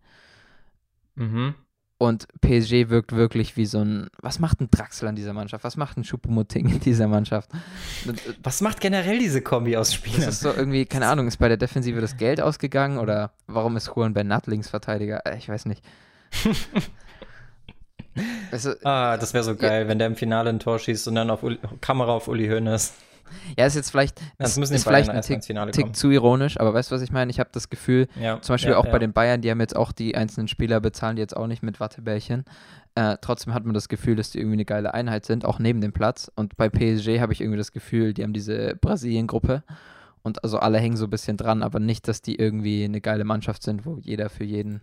Mhm. Und PSG wirkt wirklich wie so ein. Was macht ein Draxler in dieser Mannschaft? Was macht ein Schuppomoting in dieser Mannschaft? Was macht generell diese Kombi aus Spielern? Das ist so irgendwie, keine Ahnung, ist bei der Defensive das Geld ausgegangen oder warum ist Juan Bernat Linksverteidiger? Äh, ich weiß nicht. Also, ah, das wäre so geil, ja. wenn der im Finale ein Tor schießt und dann auf Uli, Kamera auf Uli Hoeneß. Ja, ist jetzt vielleicht, das ist, ist vielleicht ein Tick, Tick, zu ironisch, aber weißt du, was ich meine? Ich habe das Gefühl, ja, zum Beispiel ja, auch bei den Bayern, die haben jetzt auch die einzelnen Spieler bezahlen, die jetzt auch nicht mit Wattebärchen. Äh, trotzdem hat man das Gefühl, dass die irgendwie eine geile Einheit sind, auch neben dem Platz. Und bei PSG habe ich irgendwie das Gefühl, die haben diese Brasilien-Gruppe und also alle hängen so ein bisschen dran, aber nicht, dass die irgendwie eine geile Mannschaft sind, wo jeder für jeden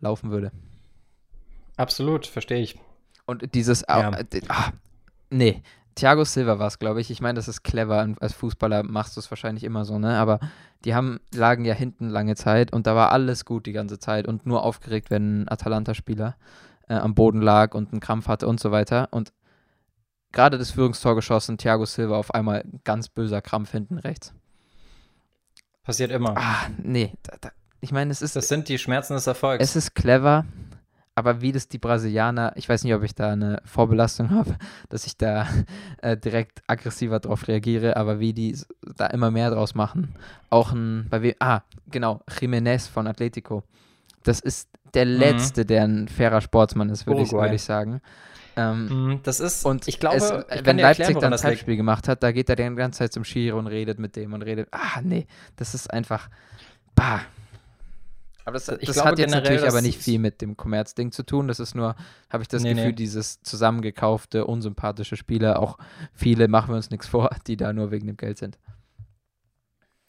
laufen würde. Absolut, verstehe ich. Und dieses, ja. ah, nee, Thiago Silva war es, glaube ich. Ich meine, das ist clever. Als Fußballer machst du es wahrscheinlich immer so, ne? Aber die haben, lagen ja hinten lange Zeit und da war alles gut die ganze Zeit und nur aufgeregt, wenn ein Atalanta-Spieler äh, am Boden lag und einen Krampf hatte und so weiter. Und gerade das Führungstor geschossen, Thiago Silva auf einmal ganz böser Krampf hinten rechts. Passiert immer. Ah, nee. Da, da, ich meine, es ist. Das sind die Schmerzen des Erfolgs. Es ist clever, aber wie das die Brasilianer, ich weiß nicht, ob ich da eine Vorbelastung habe, dass ich da äh, direkt aggressiver drauf reagiere, aber wie die da immer mehr draus machen. Auch ein, bei wem, ah, genau, Jiménez von Atletico. Das ist der mhm. Letzte, der ein fairer Sportsmann ist, würde ich, würd ich sagen. Ähm, mhm, das ist, und ich glaube, es, ich wenn Leipzig erklären, dann ein Zeitspiel gemacht hat, da geht er die ganze Zeit zum Schiri und redet mit dem und redet, ah, nee, das ist einfach, bah, aber das, das glaube, hat jetzt natürlich aber nicht viel mit dem Kommerzding zu tun. Das ist nur, habe ich das nee, Gefühl, nee. dieses zusammengekaufte, unsympathische Spieler. Auch viele machen wir uns nichts vor, die da nur wegen dem Geld sind.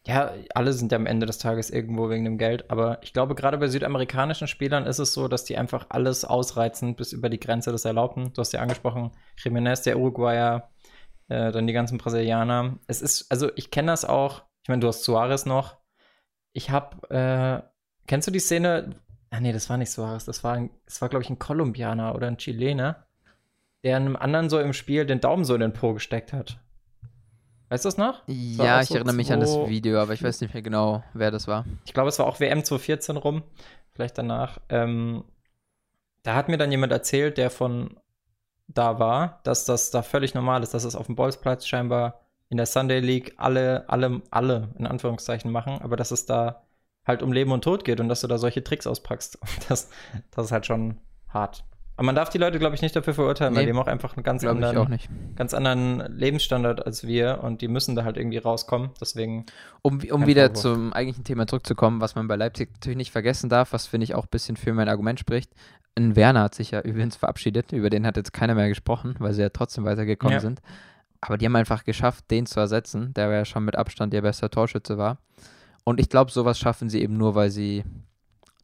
Ja, alle sind ja am Ende des Tages irgendwo wegen dem Geld. Aber ich glaube, gerade bei südamerikanischen Spielern ist es so, dass die einfach alles ausreizen bis über die Grenze des Erlaubten. Du hast ja angesprochen, Jiménez, der Uruguayer, äh, dann die ganzen Brasilianer. Es ist, also ich kenne das auch. Ich meine, du hast Suarez noch. Ich habe äh, Kennst du die Szene? Ah, nee, das war nicht Suarez. Das war, das war glaube ich, ein Kolumbianer oder ein Chilener, der einem anderen so im Spiel den Daumen so in den Po gesteckt hat. Weißt du das noch? Das ja, ich so erinnere mich an das Video, aber ich weiß nicht mehr genau, wer das war. Ich glaube, es war auch WM 2014 rum, vielleicht danach. Ähm, da hat mir dann jemand erzählt, der von da war, dass das da völlig normal ist, dass es auf dem Bolzplatz scheinbar in der Sunday League alle, alle, alle in Anführungszeichen machen, aber dass es da halt um Leben und Tod geht und dass du da solche Tricks auspackst. Das, das ist halt schon hart. Aber man darf die Leute, glaube ich, nicht dafür verurteilen, nee, weil die haben auch einfach einen ganz anderen, ganz anderen Lebensstandard als wir und die müssen da halt irgendwie rauskommen. Deswegen. Um, um wieder Vorwurf. zum eigentlichen Thema zurückzukommen, was man bei Leipzig natürlich nicht vergessen darf, was finde ich auch ein bisschen für mein Argument spricht. Ein Werner hat sich ja übrigens verabschiedet, über den hat jetzt keiner mehr gesprochen, weil sie ja trotzdem weitergekommen ja. sind. Aber die haben einfach geschafft, den zu ersetzen, der ja schon mit Abstand ihr bester Torschütze war. Und ich glaube, sowas schaffen sie eben nur, weil sie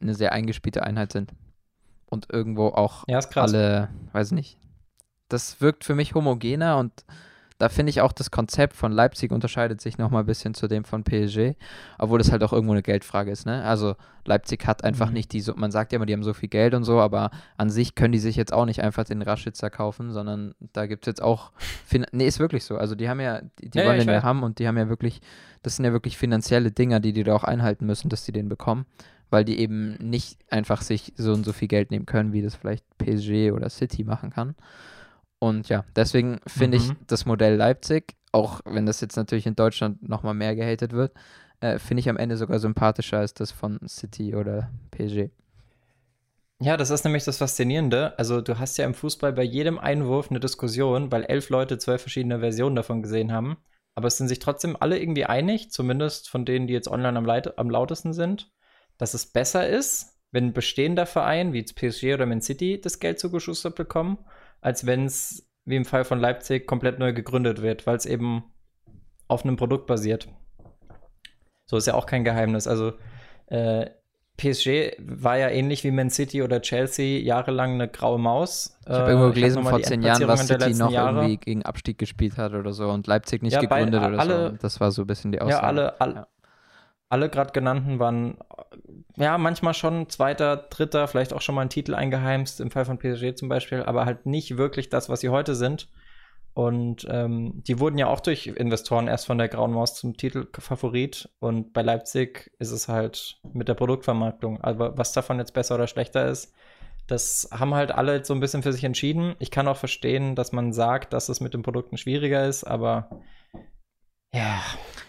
eine sehr eingespielte Einheit sind. Und irgendwo auch ja, alle, weiß nicht. Das wirkt für mich homogener und da finde ich auch das Konzept von Leipzig unterscheidet sich nochmal ein bisschen zu dem von PSG, obwohl das halt auch irgendwo eine Geldfrage ist, ne? Also Leipzig hat einfach mhm. nicht die, so, man sagt ja immer, die haben so viel Geld und so, aber an sich können die sich jetzt auch nicht einfach den Raschitzer kaufen, sondern da gibt es jetzt auch, fin nee, ist wirklich so, also die haben ja, die, die ja, wollen ja, den ja haben und die haben ja wirklich, das sind ja wirklich finanzielle Dinger, die die da auch einhalten müssen, dass die den bekommen weil die eben nicht einfach sich so und so viel Geld nehmen können, wie das vielleicht PSG oder City machen kann. Und ja, deswegen finde mhm. ich das Modell Leipzig, auch wenn das jetzt natürlich in Deutschland nochmal mehr gehatet wird, äh, finde ich am Ende sogar sympathischer als das von City oder PSG. Ja, das ist nämlich das Faszinierende. Also du hast ja im Fußball bei jedem Einwurf eine Diskussion, weil elf Leute zwölf verschiedene Versionen davon gesehen haben. Aber es sind sich trotzdem alle irgendwie einig, zumindest von denen, die jetzt online am, am lautesten sind, dass es besser ist, wenn ein bestehender Verein wie jetzt PSG oder Man City das Geld zugeschustert bekommen als wenn es, wie im Fall von Leipzig, komplett neu gegründet wird, weil es eben auf einem Produkt basiert. So ist ja auch kein Geheimnis. Also äh, PSG war ja ähnlich wie Man City oder Chelsea jahrelang eine graue Maus. Ich habe irgendwo äh, gelesen vor zehn Jahren, was City noch Jahre. irgendwie gegen Abstieg gespielt hat oder so und Leipzig nicht ja, gegründet bei, oder alle, so. Das war so ein bisschen die Aussage. Ja, alle, alle, ja alle gerade genannten waren ja manchmal schon zweiter, dritter, vielleicht auch schon mal ein Titel eingeheimst, im Fall von PSG zum Beispiel, aber halt nicht wirklich das, was sie heute sind. Und ähm, die wurden ja auch durch Investoren erst von der Grauen Maus zum Titelfavorit. Und bei Leipzig ist es halt mit der Produktvermarktung. Aber was davon jetzt besser oder schlechter ist, das haben halt alle so ein bisschen für sich entschieden. Ich kann auch verstehen, dass man sagt, dass es mit den Produkten schwieriger ist, aber ja,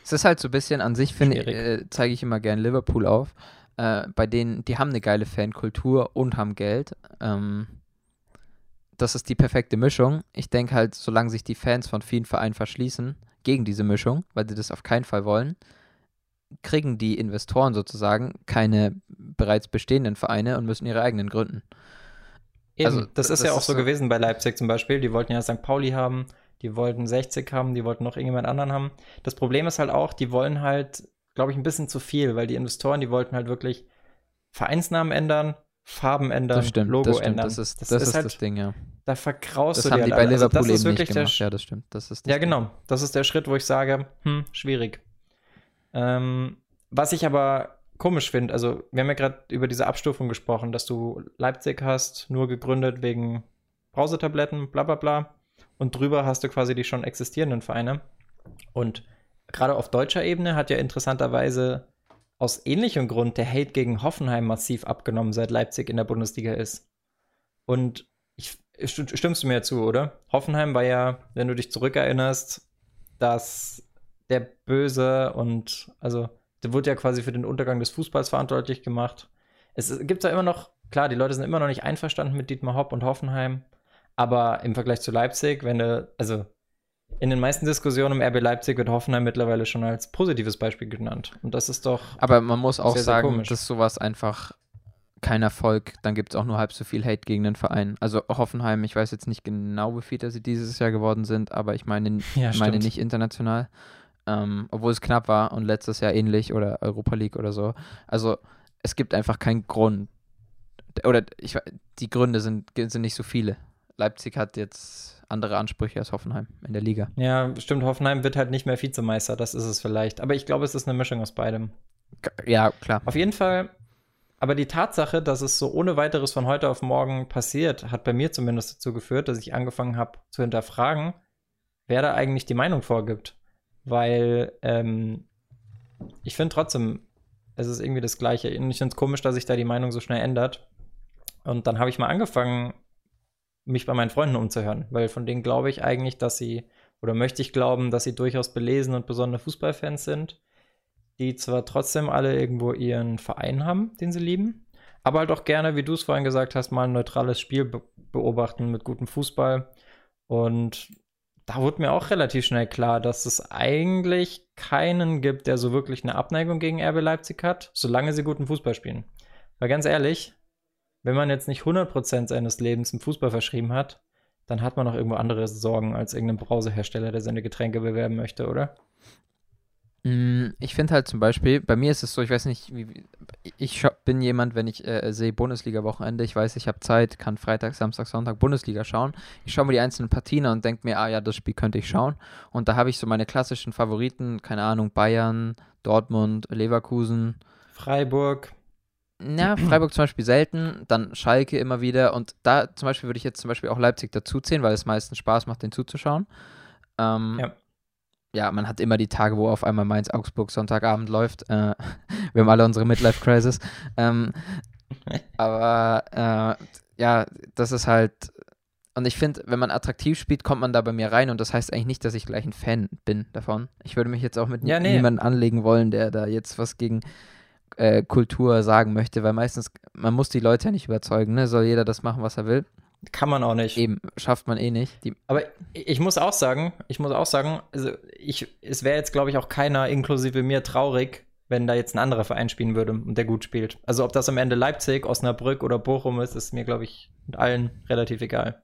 es ist halt so ein bisschen an sich, finde äh, zeige ich immer gern Liverpool auf. Äh, bei denen, die haben eine geile Fankultur und haben Geld. Ähm, das ist die perfekte Mischung. Ich denke halt, solange sich die Fans von vielen Vereinen verschließen gegen diese Mischung, weil sie das auf keinen Fall wollen, kriegen die Investoren sozusagen keine bereits bestehenden Vereine und müssen ihre eigenen gründen. Eben, also, das, das ist ja auch so gewesen bei Leipzig zum Beispiel. Die wollten ja St. Pauli haben, die wollten 60 haben, die wollten noch irgendjemand anderen haben. Das Problem ist halt auch, die wollen halt, glaube ich, ein bisschen zu viel, weil die Investoren, die wollten halt wirklich Vereinsnamen ändern, Farben ändern, das stimmt, Logo das stimmt, ändern. Das ist das, das ist halt, das Ding, ja. Da verkraust das du haben die bei also Liverpool also eben nicht gemacht. ja, das stimmt. Das ist ja, genau. Das ist der Schritt, wo ich sage, hm, schwierig. Ähm, was ich aber komisch finde, also wir haben ja gerade über diese Abstufung gesprochen, dass du Leipzig hast, nur gegründet wegen Brausetabletten, bla bla bla und drüber hast du quasi die schon existierenden Vereine. Und gerade auf deutscher Ebene hat ja interessanterweise aus ähnlichem Grund der Hate gegen Hoffenheim massiv abgenommen, seit Leipzig in der Bundesliga ist. Und ich, stimmst du mir zu, oder? Hoffenheim war ja, wenn du dich zurückerinnerst, dass der Böse und also der wurde ja quasi für den Untergang des Fußballs verantwortlich gemacht. Es gibt da immer noch, klar, die Leute sind immer noch nicht einverstanden mit Dietmar Hopp und Hoffenheim. Aber im Vergleich zu Leipzig, wenn du, also in den meisten Diskussionen im RB Leipzig wird Hoffenheim mittlerweile schon als positives Beispiel genannt. Und das ist doch. Aber man muss auch sehr, sagen, sehr dass sowas einfach kein Erfolg, dann gibt es auch nur halb so viel Hate gegen den Verein. Also Hoffenheim, ich weiß jetzt nicht genau, wie viel sie dieses Jahr geworden sind, aber ich meine, ja, meine nicht international. Ähm, obwohl es knapp war und letztes Jahr ähnlich oder Europa League oder so. Also es gibt einfach keinen Grund. Oder ich, die Gründe sind, sind nicht so viele. Leipzig hat jetzt andere Ansprüche als Hoffenheim in der Liga. Ja, stimmt. Hoffenheim wird halt nicht mehr Vizemeister, das ist es vielleicht. Aber ich glaube, es ist eine Mischung aus beidem. Ja, klar. Auf jeden Fall. Aber die Tatsache, dass es so ohne weiteres von heute auf morgen passiert, hat bei mir zumindest dazu geführt, dass ich angefangen habe zu hinterfragen, wer da eigentlich die Meinung vorgibt. Weil ähm, ich finde trotzdem, es ist irgendwie das Gleiche. Und ich finde es komisch, dass sich da die Meinung so schnell ändert. Und dann habe ich mal angefangen, mich bei meinen Freunden umzuhören, weil von denen glaube ich eigentlich, dass sie, oder möchte ich glauben, dass sie durchaus belesen und besondere Fußballfans sind, die zwar trotzdem alle irgendwo ihren Verein haben, den sie lieben, aber halt auch gerne, wie du es vorhin gesagt hast, mal ein neutrales Spiel be beobachten mit gutem Fußball. Und da wurde mir auch relativ schnell klar, dass es eigentlich keinen gibt, der so wirklich eine Abneigung gegen RB Leipzig hat, solange sie guten Fußball spielen. Weil ganz ehrlich, wenn man jetzt nicht 100% seines Lebens im Fußball verschrieben hat, dann hat man noch irgendwo andere Sorgen als irgendein Brausehersteller, der seine Getränke bewerben möchte, oder? Mm, Ich finde halt zum Beispiel, bei mir ist es so, ich weiß nicht, wie, ich bin jemand, wenn ich äh, sehe Bundesliga-Wochenende, ich weiß, ich habe Zeit, kann Freitag, Samstag, Sonntag Bundesliga schauen. Ich schaue mir die einzelnen Partien an und denke mir, ah ja, das Spiel könnte ich schauen. Und da habe ich so meine klassischen Favoriten, keine Ahnung, Bayern, Dortmund, Leverkusen. Freiburg. Ja, Freiburg zum Beispiel selten, dann Schalke immer wieder. Und da zum Beispiel würde ich jetzt zum Beispiel auch Leipzig dazuzählen, weil es meistens Spaß macht, den zuzuschauen. Ähm, Ja. ja, man hat immer die Tage, wo auf einmal Mainz-Augsburg Sonntagabend läuft. Äh, wir haben alle unsere Midlife-Crisis. Ähm, aber äh, ja, das ist halt. Und ich finde, wenn man attraktiv spielt, kommt man da bei mir rein. Und das heißt eigentlich nicht, dass ich gleich ein Fan bin davon. Ich würde mich jetzt auch mit Ja, nee. niemandem anlegen wollen, der da jetzt was gegen äh, Kultur sagen möchte, weil meistens, man muss die Leute ja nicht überzeugen, ne? Soll jeder das machen, was er will. Kann man auch nicht. Eben, schafft man eh nicht. Die, Aber ich muss auch sagen, ich muss auch sagen, also ich, es wäre jetzt, glaube ich, auch keiner, inklusive mir, traurig, wenn da jetzt ein anderer Verein spielen würde und der gut spielt. Also ob das am Ende Leipzig, Osnabrück oder Bochum ist, ist mir, glaube ich, allen relativ egal.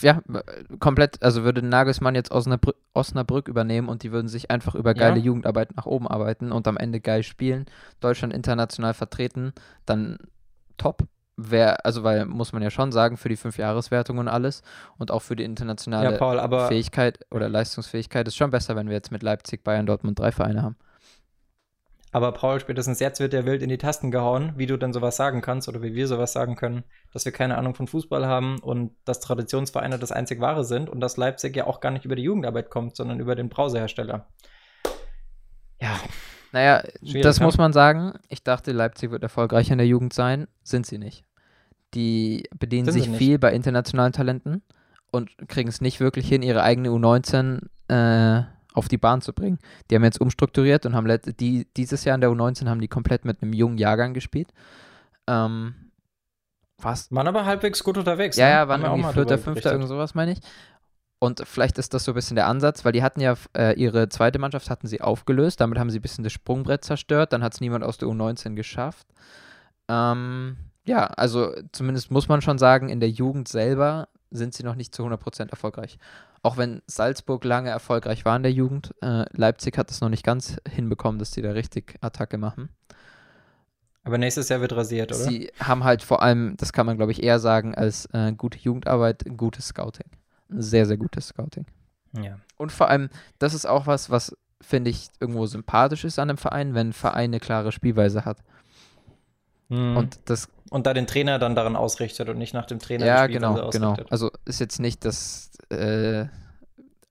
Ja, komplett, also würde Nagelsmann jetzt Osnabrück, Osnabrück übernehmen und die würden sich einfach über Ja. geile Jugendarbeit nach oben arbeiten und am Ende geil spielen, Deutschland international vertreten, dann top. Wer, also weil, muss man ja schon sagen, für die Fünfjahreswertung und alles und auch für die internationale ja, Paul, Fähigkeit oder Leistungsfähigkeit ist schon besser, wenn wir jetzt mit Leipzig, Bayern, Dortmund drei Vereine haben. Aber Paul, spätestens jetzt wird der Wild in die Tasten gehauen, wie du denn sowas sagen kannst oder wie wir sowas sagen können, dass wir keine Ahnung von Fußball haben und dass Traditionsvereine das einzig wahre sind und dass Leipzig ja auch gar nicht über die Jugendarbeit kommt, sondern über den Browserhersteller. Ja, Naja, Schwierig, das ne? muss man sagen. Ich dachte, Leipzig wird erfolgreich in der Jugend sein. Sind sie nicht. Die bedienen Sind sich viel bei internationalen Talenten und kriegen es nicht wirklich hin, ihre eigene U19 äh, auf die Bahn zu bringen. Die haben jetzt umstrukturiert und haben die, dieses Jahr in der U19 haben die komplett mit einem jungen Jahrgang gespielt. Ähm, was? waren aber halbwegs gut unterwegs. Ja, ne? ja, waren irgendwie Vierter, Fünfter, irgend sowas, meine ich. Und vielleicht ist das so ein bisschen der Ansatz, weil die hatten ja äh, ihre zweite Mannschaft hatten sie aufgelöst, damit haben sie ein bisschen das Sprungbrett zerstört, dann hat es niemand aus der U19 geschafft. Ähm, ja, also zumindest muss man schon sagen, in der Jugend selber sind sie noch nicht zu 100% erfolgreich. Auch wenn Salzburg lange erfolgreich war in der Jugend, äh, Leipzig hat es noch nicht ganz hinbekommen, dass sie da richtig Attacke machen. Aber nächstes Jahr wird rasiert, oder? Sie haben halt vor allem, das kann man glaube ich eher sagen, als äh, gute Jugendarbeit, gutes Scouting. Sehr, sehr gutes Scouting. ja. Und vor allem, das ist auch was, was finde ich irgendwo sympathisch ist an einem Verein, wenn ein Verein eine klare Spielweise hat. Mhm. Und, das, und da den Trainer dann daran ausrichtet und nicht nach dem Trainer ja, genau, genau. ausrichtet. Also ist jetzt nicht, dass äh,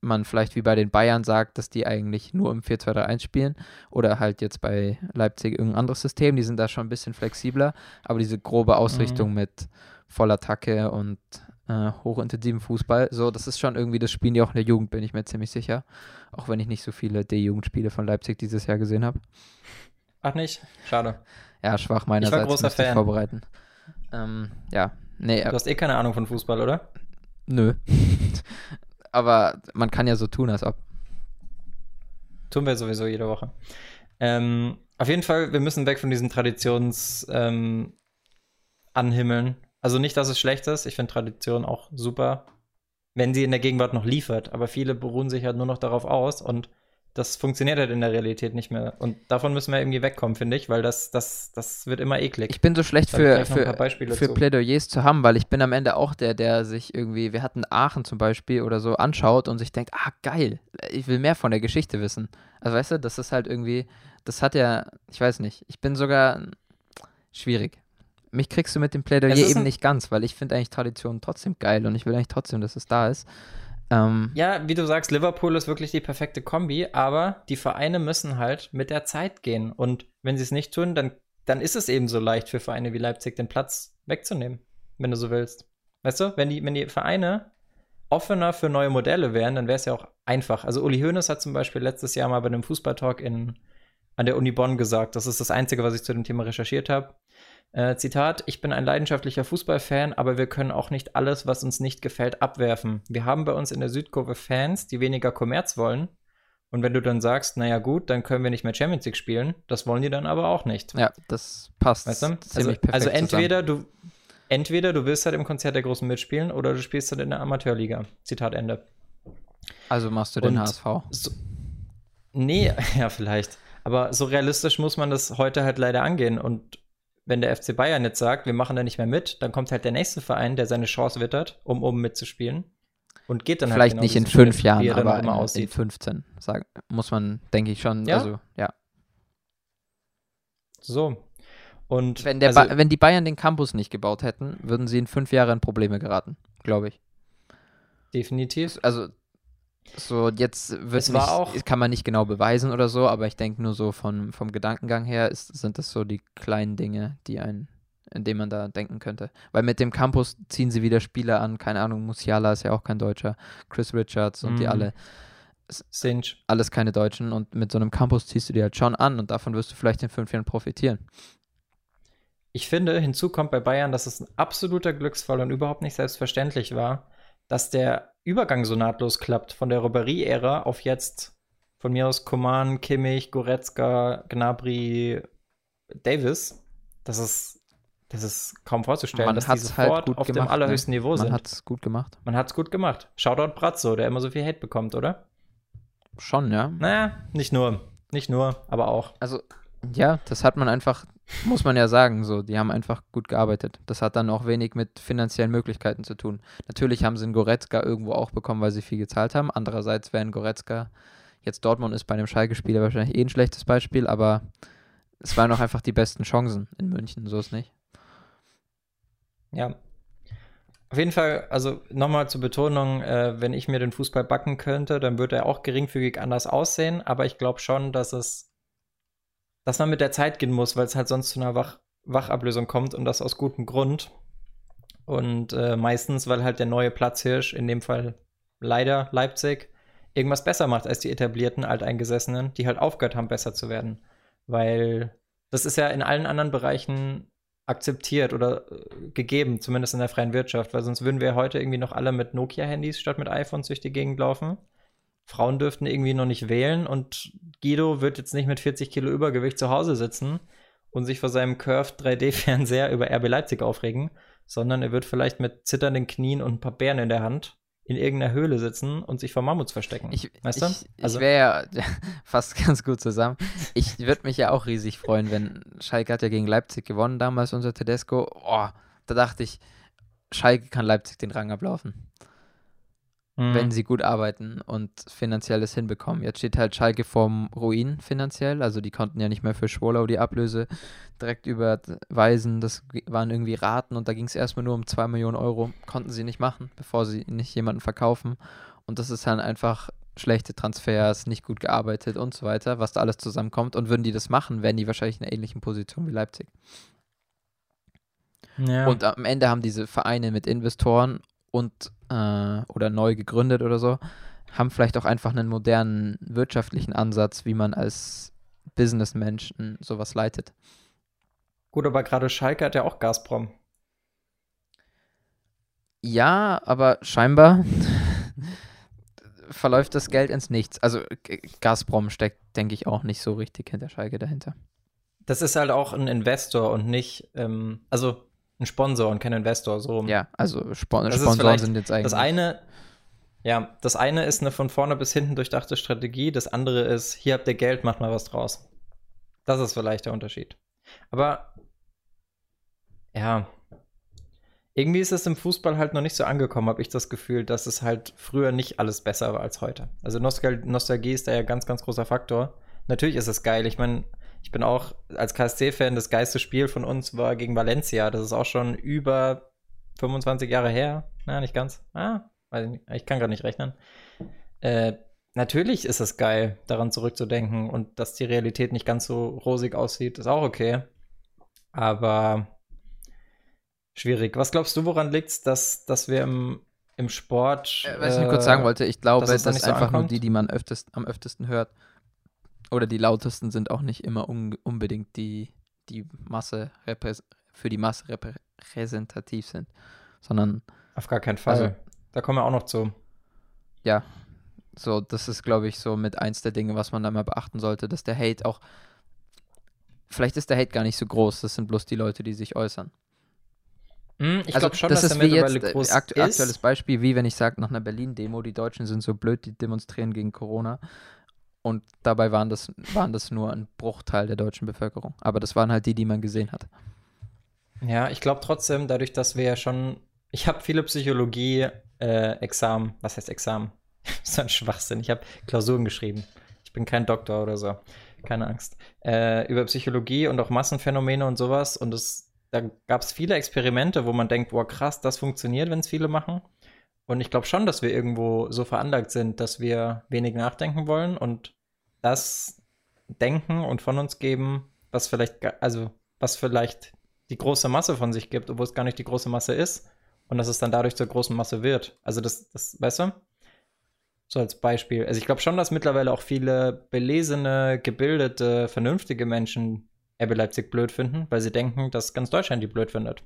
man vielleicht wie bei den Bayern sagt, dass die eigentlich nur im 4-2-3-1 spielen oder halt jetzt bei Leipzig irgendein anderes System. Die sind da schon ein bisschen flexibler, aber diese grobe Ausrichtung mit Vollattacke und äh, hochintensiven Fußball, so, das ist schon irgendwie, das spielen die auch in der Jugend, bin ich mir ziemlich sicher. Auch wenn ich nicht so viele D-Jugendspiele von Leipzig dieses Jahr gesehen habe. Ach nicht? Schade. Ja, schwach meinerseits. großer müsste ich Fan. vorbereiten. Ähm, ja, nee, Du äh, hast eh keine Ahnung von Fußball, oder? nö. Aber man kann ja so tun, als ob. Tun wir sowieso jede Woche. Ähm, auf jeden Fall, wir müssen weg von diesen Traditions ähm, anhimmeln. Also nicht, dass es schlecht ist. Ich finde Tradition auch super, wenn sie in der Gegenwart noch liefert. Aber viele beruhen sich halt nur noch darauf aus und das funktioniert halt in der Realität nicht mehr. Und davon müssen wir irgendwie wegkommen, finde ich, weil das, das, das wird immer eklig. Ich bin so schlecht für, für, für zu. Plädoyers zu haben, weil ich bin am Ende auch der, der sich irgendwie, wir hatten Aachen zum Beispiel oder so, anschaut und sich denkt, ah, geil, ich will mehr von der Geschichte wissen. Also weißt du, das ist halt irgendwie, das hat ja, ich weiß nicht, ich bin sogar schwierig. Mich kriegst du mit dem Plädoyer eben nicht ganz, weil ich finde eigentlich Tradition trotzdem geil und ich will eigentlich trotzdem, dass es da ist. Ähm, Ja, wie du sagst, Liverpool ist wirklich die perfekte Kombi, aber die Vereine müssen halt mit der Zeit gehen. Und wenn sie es nicht tun, dann, dann ist es eben so leicht für Vereine wie Leipzig, den Platz wegzunehmen, wenn du so willst. Weißt du, wenn die, wenn die Vereine offener für neue Modelle wären, dann wäre es ja auch einfach. Also Uli Hoeneß hat zum Beispiel letztes Jahr mal bei einem Fußballtalk in, an der Uni Bonn gesagt, das ist das Einzige, was ich zu dem Thema recherchiert habe. Äh, Zitat, ich bin ein leidenschaftlicher Fußballfan, aber wir können auch nicht alles, was uns nicht gefällt, abwerfen. Wir haben bei uns in der Südkurve Fans, die weniger Kommerz wollen. Und wenn du dann sagst, naja gut, dann können wir nicht mehr Champions League spielen, das wollen die dann aber auch nicht. ja, das passt Weißt du? Also, also zusammen. entweder du, entweder du willst halt im Konzert der Großen mitspielen oder du spielst halt in der Amateurliga. Zitat Ende. Also machst du den Und- HSV. So, Nee, ja, vielleicht. Aber so realistisch muss man das heute halt leider angehen. Und wenn der FC Bayern jetzt sagt, wir machen da nicht mehr mit, dann kommt halt der nächste Verein, der seine Chance wittert, um oben mitzuspielen. Und geht dann Vielleicht halt genau nicht in fünf Jahren, dann aber in, in aussieht. 15, sag, muss man, denke ich schon. Ja? Also, ja. So. Und Wenn, der also, wenn die Bayern den Campus nicht gebaut hätten, würden sie in fünf Jahren in Probleme geraten, glaube ich. definitiv. Also, so jetzt wird Es nicht, auch- kann man nicht genau beweisen oder so, aber ich denke nur so von, vom Gedankengang her ist, sind das so die kleinen Dinge, die einen, in denen man da denken könnte. Weil mit dem Campus ziehen sie wieder Spieler an, keine Ahnung, Musiala ist ja auch kein Deutscher, Chris Richards und die Mhm. alle, Cinch. alles keine Deutschen und mit so einem Campus ziehst du die halt schon an und davon wirst du vielleicht in fünf Jahren profitieren. Ich finde, hinzu kommt bei Bayern, dass es ein absoluter Glücksfall und überhaupt nicht selbstverständlich war, dass der Übergang so nahtlos klappt von der Ribéry-Ära auf jetzt von mir aus Coman, Kimmich, Goretzka, Gnabry, Davis. Das ist, das ist kaum vorzustellen, Man dass die halt sofort gut auf dem gemacht, allerhöchsten Niveau Man sind. hat es gut gemacht. Man hat's gut gemacht. Shoutout Brazzo, der immer so viel Hate bekommt, oder? Schon, ja. Naja, nicht nur. Nicht nur, aber auch. Also, ja, das hat man einfach, muss man ja sagen, so, die haben einfach gut gearbeitet. Das hat dann auch wenig mit finanziellen Möglichkeiten zu tun. Natürlich haben sie einen Goretzka irgendwo auch bekommen, weil sie viel gezahlt haben. Andererseits wäre ein Goretzka, jetzt Dortmund ist bei einem Schalke-Spieler wahrscheinlich eh ein schlechtes Beispiel, aber es waren auch einfach die besten Chancen in München, so ist nicht. Ja. Auf jeden Fall, also nochmal zur Betonung, äh, wenn ich mir den Fußball backen könnte, dann würde er auch geringfügig anders aussehen, aber ich glaube schon, dass es, dass man mit der Zeit gehen muss, weil es halt sonst zu einer Wach Wachablösung kommt und das aus gutem Grund. Und äh, meistens, weil halt der neue Platzhirsch, in dem Fall leider Leipzig, irgendwas besser macht als die etablierten Alteingesessenen, die halt aufgehört haben, besser zu werden. Weil das ist ja in allen anderen Bereichen akzeptiert oder äh, gegeben, zumindest in der freien Wirtschaft, weil sonst würden wir heute irgendwie noch alle mit Nokia-Handys statt mit iPhones durch die Gegend laufen. Frauen dürften irgendwie noch nicht wählen und Guido wird jetzt nicht mit 40 Kilo Übergewicht zu Hause sitzen und sich vor seinem Curved 3D-Fernseher über RB Leipzig aufregen, sondern er wird vielleicht mit zitternden Knien und ein paar Bären in der Hand in irgendeiner Höhle sitzen und sich vor Mammuts verstecken. Ich, weißt du? ich, ich Also- wäre ja fast ganz gut zusammen. Ich würde mich ja auch riesig freuen, wenn Schalke hat ja gegen Leipzig gewonnen damals unser Tedesco. Oh, da dachte ich, Schalke kann Leipzig den Rang ablaufen, Mhm. wenn sie gut arbeiten und finanziell es hinbekommen. Jetzt steht halt Schalke vorm Ruin finanziell, also die konnten ja nicht mehr für Schwollau die Ablöse direkt überweisen. Das waren irgendwie Raten und da ging es erstmal nur um 2 Millionen Euro. Konnten sie nicht machen, bevor sie nicht jemanden verkaufen. Und das ist dann einfach schlechte Transfers, nicht gut gearbeitet und so weiter, was da alles zusammenkommt. Und würden die das machen, wären die wahrscheinlich in einer ähnlichen Position wie Leipzig. ja. Und am Ende haben diese Vereine mit Investoren und äh, oder neu gegründet oder so, haben vielleicht auch einfach einen modernen wirtschaftlichen Ansatz, wie man als Businessmensch sowas leitet. Gut, aber gerade Schalke hat ja auch Gazprom. Ja, aber scheinbar verläuft das Geld ins Nichts. Also Gazprom steckt, denke ich, auch nicht so richtig hinter Schalke dahinter. Das ist halt auch ein Investor und nicht, ähm, also ein Sponsor und kein Investor. So. Ja, also Spon Das Sponsoren sind jetzt eigentlich. Das eine, ja, das eine ist eine von vorne bis hinten durchdachte Strategie. Das andere ist, hier habt ihr Geld, macht mal was draus. Das ist vielleicht der Unterschied. Aber ja, irgendwie ist es im Fußball halt noch nicht so angekommen, habe ich das Gefühl, dass es halt früher nicht alles besser war als heute. Also Nostal Nostalgie ist da ja ganz, ganz großer Faktor. Natürlich ist es geil. Ich meine, ich bin auch als KSC-Fan, das geilste Spiel von uns war gegen Valencia. Das ist auch schon über 25 Jahre her. Na, nicht ganz. Ah, ich, kann gerade nicht rechnen. Äh, natürlich ist es geil, daran zurückzudenken und dass die Realität nicht ganz so rosig aussieht, ist auch okay. Aber schwierig. Was glaubst du, woran liegt es, dass, dass wir im, im Sport. Äh, was ich nur kurz sagen wollte, ich glaube, dass es dass, da nicht so einfach nur ankommt? die, die man öftest, am öftesten hört, oder die lautesten sind auch nicht immer un unbedingt die, die Masse für die Masse repräsentativ sind, sondern Auf gar keinen Fall. Also- da kommen wir auch noch zu. ja, so, das ist, glaube ich, so mit eins der Dinge, was man da mal beachten sollte, dass der Hate auch, vielleicht ist der Hate gar nicht so groß, das sind bloß die Leute, die sich äußern. Hm, ich also glaube schon, das dass ist der wie jetzt mittlerweile groß akt ist. aktuelles Beispiel, wie wenn ich sage, nach einer Berlin-Demo, die Deutschen sind so blöd, die demonstrieren gegen Corona. Und dabei waren das, waren das nur ein Bruchteil der deutschen Bevölkerung. Aber das waren halt die, die man gesehen hat. Ja, ich glaube trotzdem, dadurch, dass wir ja schon. Ich habe viele Psychologie-Examen. was heißt Examen? so ein Schwachsinn. Ich habe Klausuren geschrieben. Ich bin kein Doktor oder so. Keine Angst. Äh, über Psychologie und auch Massenphänomene und sowas. Und es, da gab es viele Experimente, wo man denkt, boah, krass, das funktioniert, wenn es viele machen. Und ich glaube schon, dass wir irgendwo so veranlagt sind, dass wir wenig nachdenken wollen und das denken und von uns geben, was vielleicht, also was vielleicht die große Masse von sich gibt, obwohl es gar nicht die große Masse ist und dass es dann dadurch zur großen Masse wird. Also das, das weißt du? So als Beispiel. Also ich glaube schon, dass mittlerweile auch viele belesene, gebildete, vernünftige Menschen RB Leipzig blöd finden, weil sie denken, dass ganz Deutschland die blöd findet.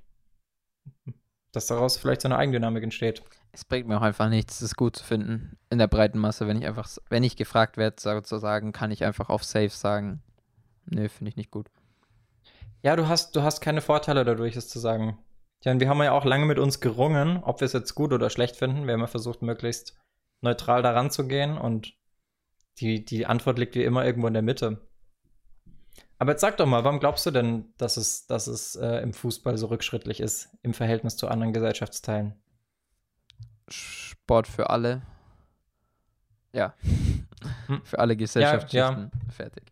Dass daraus vielleicht so eine Eigendynamik entsteht. Es bringt mir auch einfach nichts, es gut zu finden in der breiten Masse, wenn ich einfach, wenn ich gefragt werde, sozusagen, kann ich einfach auf Safe sagen, nö, finde ich nicht gut. Ja, du hast, du hast keine Vorteile dadurch, es zu sagen. Ja, und wir haben ja auch lange mit uns gerungen, ob wir es jetzt gut oder schlecht finden. Wir haben ja versucht, möglichst neutral daran zu gehen und die, die Antwort liegt wie immer irgendwo in der Mitte. Aber jetzt sag doch mal, warum glaubst du denn, dass es, dass es äh, im Fußball so rückschrittlich ist im Verhältnis zu anderen Gesellschaftsteilen? Sport für alle. Ja. Hm. für alle Gesellschaftsschichten. Ja, ja. Fertig.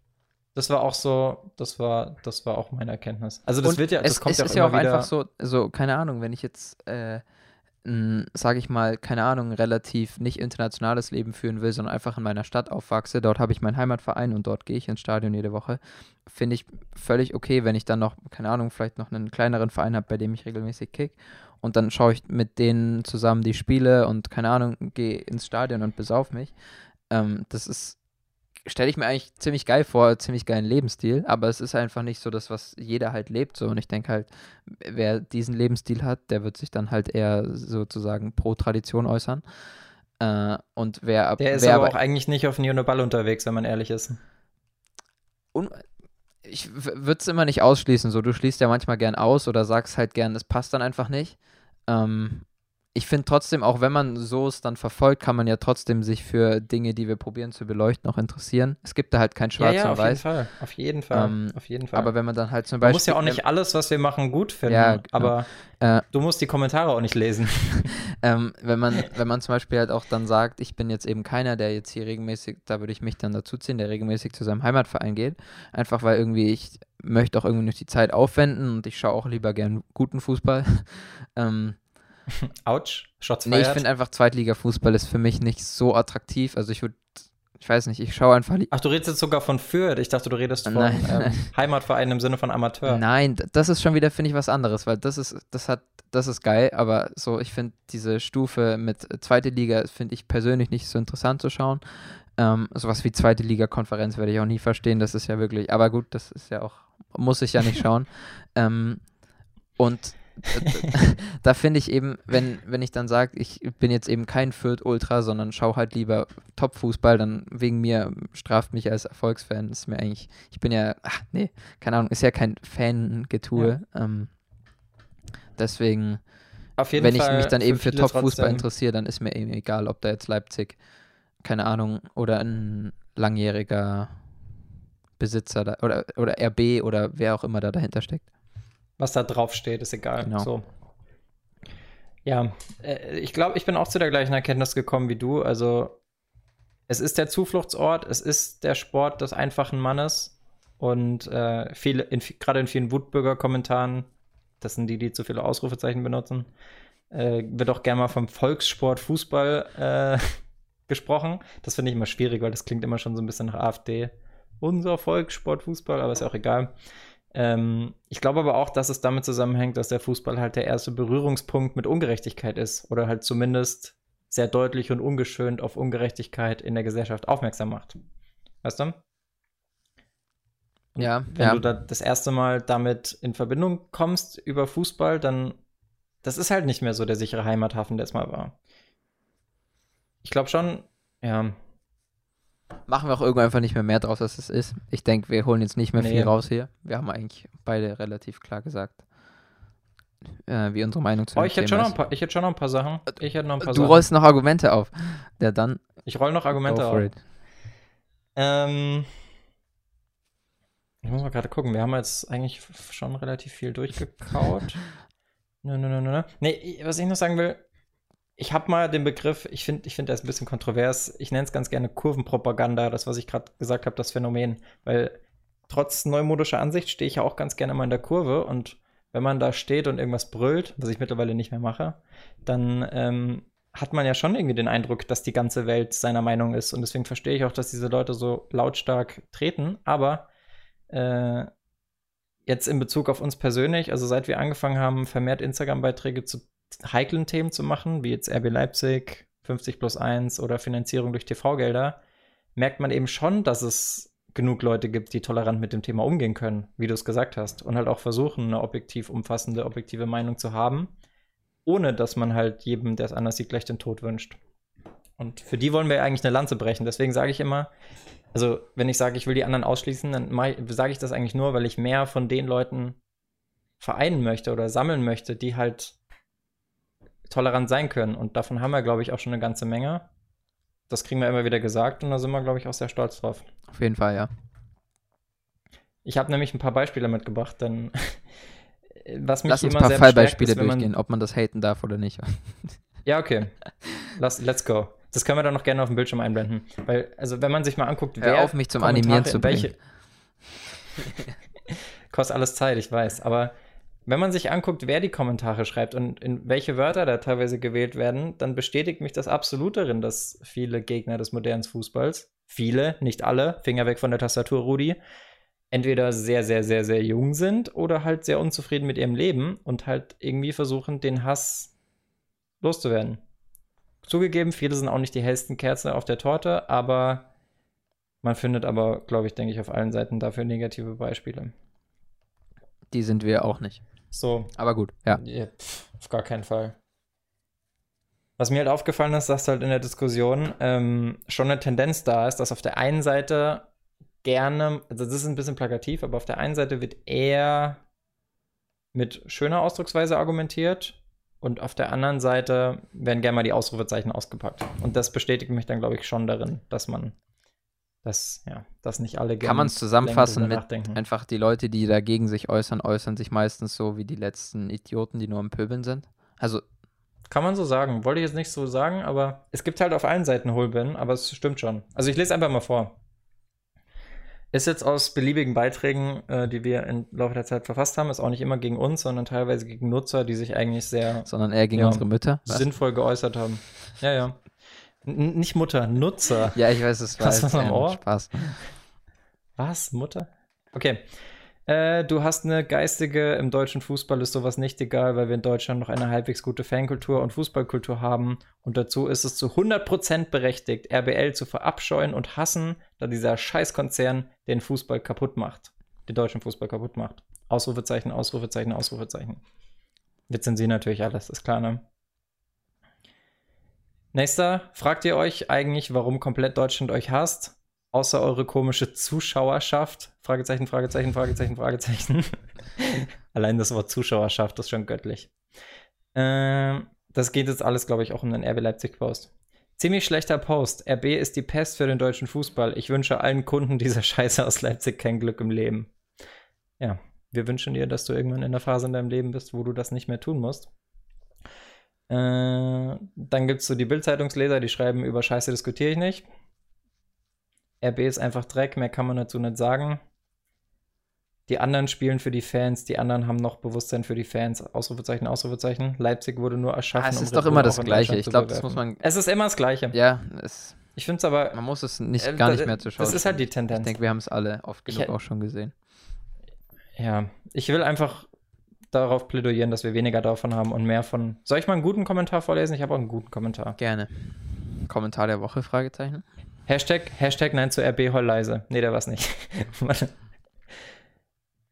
Das war auch so, das war, das war auch meine Erkenntnis. Also das Und wird ja, das es, kommt es ja ist ja auch einfach so, so, keine Ahnung, wenn ich jetzt äh, sage ich mal, keine Ahnung, relativ nicht internationales Leben führen will, sondern einfach in meiner Stadt aufwachse, dort habe ich meinen Heimatverein und dort gehe ich ins Stadion jede Woche, finde ich völlig okay, wenn ich dann noch, keine Ahnung, vielleicht noch einen kleineren Verein habe, bei dem ich regelmäßig kick. Und dann schaue ich mit denen zusammen die Spiele und keine Ahnung, gehe ins Stadion und besauf mich. Ähm, das ist stelle ich mir eigentlich ziemlich geil vor, ziemlich geilen Lebensstil, aber es ist einfach nicht so das, was jeder halt lebt so und ich denke halt, wer diesen Lebensstil hat, der wird sich dann halt eher sozusagen pro Tradition äußern. Äh, und wer Der ist wer aber auch eigentlich nicht auf Neo Ball unterwegs, wenn man ehrlich ist. Und ich würde es immer nicht ausschließen, so du schließt ja manchmal gern aus oder sagst halt gern, es passt dann einfach nicht. Ähm, ich finde trotzdem, auch wenn man so es dann verfolgt, kann man ja trotzdem sich für Dinge, die wir probieren zu beleuchten, auch interessieren. Es gibt da halt kein Schwarz ja, ja, und Weiß. Fall. Auf jeden Fall. Ähm, auf jeden Fall. Aber wenn man dann halt zum Beispiel. Du musst ja auch nicht alles, was wir machen, gut finden. Ja, genau. Aber äh, du musst die Kommentare auch nicht lesen. ähm, wenn, man, wenn man zum Beispiel halt auch dann sagt, ich bin jetzt eben keiner, der jetzt hier regelmäßig, da würde ich mich dann dazu ziehen, der regelmäßig zu seinem Heimatverein geht. Einfach weil irgendwie ich möchte auch irgendwie noch die Zeit aufwenden und ich schaue auch lieber gern guten Fußball. ähm, Autsch, Shots Nee, ich finde einfach Zweitliga-Fußball ist für mich nicht so attraktiv. Also ich würde, ich weiß nicht, ich schaue einfach. Ach, du redest jetzt sogar von Fürth. Ich dachte, du redest von ähm, Heimatverein im Sinne von Amateur. Nein, das ist schon wieder, finde ich, was anderes, weil das ist, das hat, das ist geil, aber so, ich finde diese Stufe mit zweite Liga, finde ich persönlich nicht so interessant zu schauen. Ähm, sowas wie zweite Liga-Konferenz werde ich auch nie verstehen. Das ist ja wirklich, aber gut, das ist ja auch, muss ich ja nicht schauen. ähm, und da finde ich eben, wenn, wenn ich dann sage, ich bin jetzt eben kein Fürth-Ultra, sondern schaue halt lieber Top-Fußball, dann wegen mir straft mich als Erfolgsfan. Ist mir eigentlich, ich bin ja, ach nee, keine Ahnung, ist ja kein Fan-Getue. Ja. Ähm, deswegen, wenn ich mich dann eben für Top-Fußball interessiere, dann ist mir eben egal, ob da jetzt Leipzig, keine Ahnung, oder ein langjähriger Besitzer da, oder, oder RB oder wer auch immer da dahinter steckt was da drauf steht, ist egal. Genau. So. Ja, äh, ich glaube, ich bin auch zu der gleichen Erkenntnis gekommen wie du. Also, es ist der Zufluchtsort, es ist der Sport des einfachen Mannes. Und äh, viele, gerade in vielen Wutbürger-Kommentaren, das sind die, die zu viele Ausrufezeichen benutzen, äh, wird auch gerne mal vom Volkssport Fußball äh, gesprochen. Das finde ich immer schwierig, weil das klingt immer schon so ein bisschen nach AfD. Unser Volkssport Fußball, aber ist ja auch egal. Ähm, ich glaube aber auch, dass es damit zusammenhängt, dass der Fußball halt der erste Berührungspunkt mit Ungerechtigkeit ist oder halt zumindest sehr deutlich und ungeschönt auf Ungerechtigkeit in der Gesellschaft aufmerksam macht. Weißt du? Und ja. Wenn ja. du da das erste Mal damit in Verbindung kommst über Fußball, dann das ist halt nicht mehr so der sichere Heimathafen, der es mal war. Ich glaube schon, ja, Machen wir auch irgendwann einfach nicht mehr mehr draus, als es ist. Ich denke, wir holen jetzt nicht mehr nee. viel raus hier. Wir haben eigentlich beide relativ klar gesagt, äh, wie unsere Meinung zu oh, ich hätte, schon noch ein paar, ich hätte schon noch ein paar Sachen. Ich hätte noch ein paar du Sachen. rollst noch Argumente auf. Ja, dann. Ich roll noch Argumente auf. Ähm, ich muss mal gerade gucken. Wir haben jetzt eigentlich schon relativ viel durchgekaut. nö, nö, nö, nö. Nee, was ich noch sagen will, ich habe mal den Begriff, ich finde, ich finde, der ist ein bisschen kontrovers. Ich nenne es ganz gerne Kurvenpropaganda, das, was ich gerade gesagt habe, das Phänomen. Weil trotz neumodischer Ansicht stehe ich ja auch ganz gerne mal in der Kurve und wenn man da steht und irgendwas brüllt, was ich mittlerweile nicht mehr mache, dann ähm, hat man ja schon irgendwie den Eindruck, dass die ganze Welt seiner Meinung ist. Und deswegen verstehe ich auch, dass diese Leute so lautstark treten. Aber äh, jetzt in Bezug auf uns persönlich, also seit wir angefangen haben, vermehrt Instagram-Beiträge zu heiklen Themen zu machen, wie jetzt RB Leipzig, 50 plus 1 oder Finanzierung durch TV-Gelder, merkt man eben schon, dass es genug Leute gibt, die tolerant mit dem Thema umgehen können, wie du es gesagt hast, und halt auch versuchen, eine objektiv umfassende, objektive Meinung zu haben, ohne dass man halt jedem, der es anders sieht, gleich den Tod wünscht. Und für die wollen wir eigentlich eine Lanze brechen. Deswegen sage ich immer, also wenn ich sage, ich will die anderen ausschließen, dann sage ich das eigentlich nur, weil ich mehr von den Leuten vereinen möchte oder sammeln möchte, die halt tolerant sein können. Und davon haben wir, glaube ich, auch schon eine ganze Menge. Das kriegen wir immer wieder gesagt und da sind wir, glaube ich, auch sehr stolz drauf. Auf jeden Fall, ja. Ich habe nämlich ein paar Beispiele mitgebracht, denn was mich Lass uns immer ein paar Fallbeispiele ist, durchgehen, ob man das haten darf oder nicht. ja, okay. Lass, let's go. Das können wir dann noch gerne auf dem Bildschirm einblenden. Weil, also wenn man sich mal anguckt, Hör wer auf mich zum Kommentare Animieren zu bringen. Kostet alles Zeit, ich weiß. Aber wenn man sich anguckt, wer die Kommentare schreibt und in welche Wörter da teilweise gewählt werden, dann bestätigt mich das absolut darin, dass viele Gegner des modernen Fußballs, viele, nicht alle, Finger weg von der Tastatur, Rudi, entweder sehr, sehr, sehr, sehr jung sind oder halt sehr unzufrieden mit ihrem Leben und halt irgendwie versuchen, den Hass loszuwerden. Zugegeben, viele sind auch nicht die hellsten Kerzen auf der Torte, aber man findet aber, glaube ich, denke ich, auf allen Seiten dafür negative Beispiele. Die sind wir auch nicht. So. Aber gut, ja. ja pf, auf gar keinen Fall. Was mir halt aufgefallen ist, dass halt in der Diskussion ähm, schon eine Tendenz da ist, dass auf der einen Seite gerne, also das ist ein bisschen plakativ, aber auf der einen Seite wird eher mit schöner Ausdrucksweise argumentiert und auf der anderen Seite werden gerne mal die Ausrufezeichen ausgepackt. Und das bestätigt mich dann, glaube ich, schon darin, dass man das, ja, dass nicht alle. Kann man es zusammenfassen mit einfach die Leute, die dagegen sich äußern, äußern sich meistens so wie die letzten Idioten, die nur am Pöbeln sind? Also. Kann man so sagen. Wollte ich jetzt nicht so sagen, aber es gibt halt auf allen Seiten Hohlbinnen, aber es stimmt schon. Also ich lese einfach mal vor. Ist jetzt aus beliebigen Beiträgen, äh, die wir im Laufe der Zeit verfasst haben, ist auch nicht immer gegen uns, sondern teilweise gegen Nutzer, die sich eigentlich sehr. Sondern eher gegen ja, unsere Mütter? Was? Sinnvoll geäußert haben. Ja, ja. N nicht Mutter, Nutzer. Ja, ich weiß, es war was am Ohr. Spaß. Was? Mutter? Okay. Äh, du hast eine geistige, im deutschen Fußball ist sowas nicht egal, weil wir in Deutschland noch eine halbwegs gute Fankultur und Fußballkultur haben. Und dazu ist es zu 100% berechtigt, RBL zu verabscheuen und hassen, da dieser Scheißkonzern den Fußball kaputt macht. Den deutschen Fußball kaputt macht. Ausrufezeichen, Ausrufezeichen, Ausrufezeichen. Sind sie natürlich alles, ist klar, ne? Nächster, fragt ihr euch eigentlich, warum komplett Deutschland euch hasst? außer eure komische Zuschauerschaft? Fragezeichen, Fragezeichen, Fragezeichen, Fragezeichen. Allein das Wort Zuschauerschaft ist schon göttlich. Äh, das geht jetzt alles, glaube ich, auch um den RB Leipzig-Post. Ziemlich schlechter Post. RB ist die Pest für den deutschen Fußball. Ich wünsche allen Kunden dieser Scheiße aus Leipzig kein Glück im Leben. Ja, wir wünschen dir, dass du irgendwann in der Phase in deinem Leben bist, wo du das nicht mehr tun musst. Äh, dann gibt es so die Bildzeitungsleser, die schreiben, über Scheiße diskutiere ich nicht. RB ist einfach Dreck, mehr kann man dazu nicht sagen. Die anderen spielen für die Fans, die anderen haben noch Bewusstsein für die Fans. Ausrufezeichen, Ausrufezeichen. Leipzig wurde nur erschaffen. Ah, es ist um doch immer das Gleiche. Ich glaube, das muss man. Es ist immer das Gleiche. Ja, es. Ich finde es aber. Man muss es nicht, äh, gar nicht mehr zu schauen. Das ist halt die Tendenz. Ich denke, wir haben es alle oft genug ich, auch schon gesehen. Ja, ich will einfach darauf plädieren, dass wir weniger davon haben und mehr von. Soll ich mal einen guten Kommentar vorlesen? Ich habe auch einen guten Kommentar. Gerne. Kommentar der Woche? Fragezeichen. Hashtag, Hashtag Nein zu RB heul leise. Nee, der war's nicht.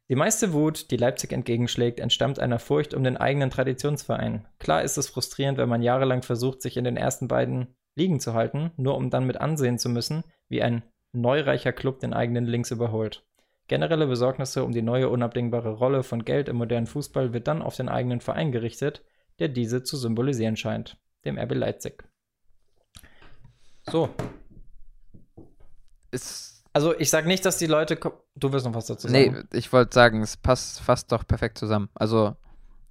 Die meiste Wut, die Leipzig entgegenschlägt, entstammt einer Furcht um den eigenen Traditionsverein. Klar ist es frustrierend, wenn man jahrelang versucht, sich in den ersten beiden Ligen zu halten, nur um dann mit ansehen zu müssen, wie ein neureicher Club den eigenen Links überholt. Generelle Besorgnisse um die neue unabdingbare Rolle von Geld im modernen Fußball wird dann auf den eigenen Verein gerichtet, der diese zu symbolisieren scheint, dem RB Leipzig. So, ist Also ich sage nicht, dass die Leute. Du wirst noch was dazu sagen. Nee, ich wollte sagen, es passt fast doch perfekt zusammen. Also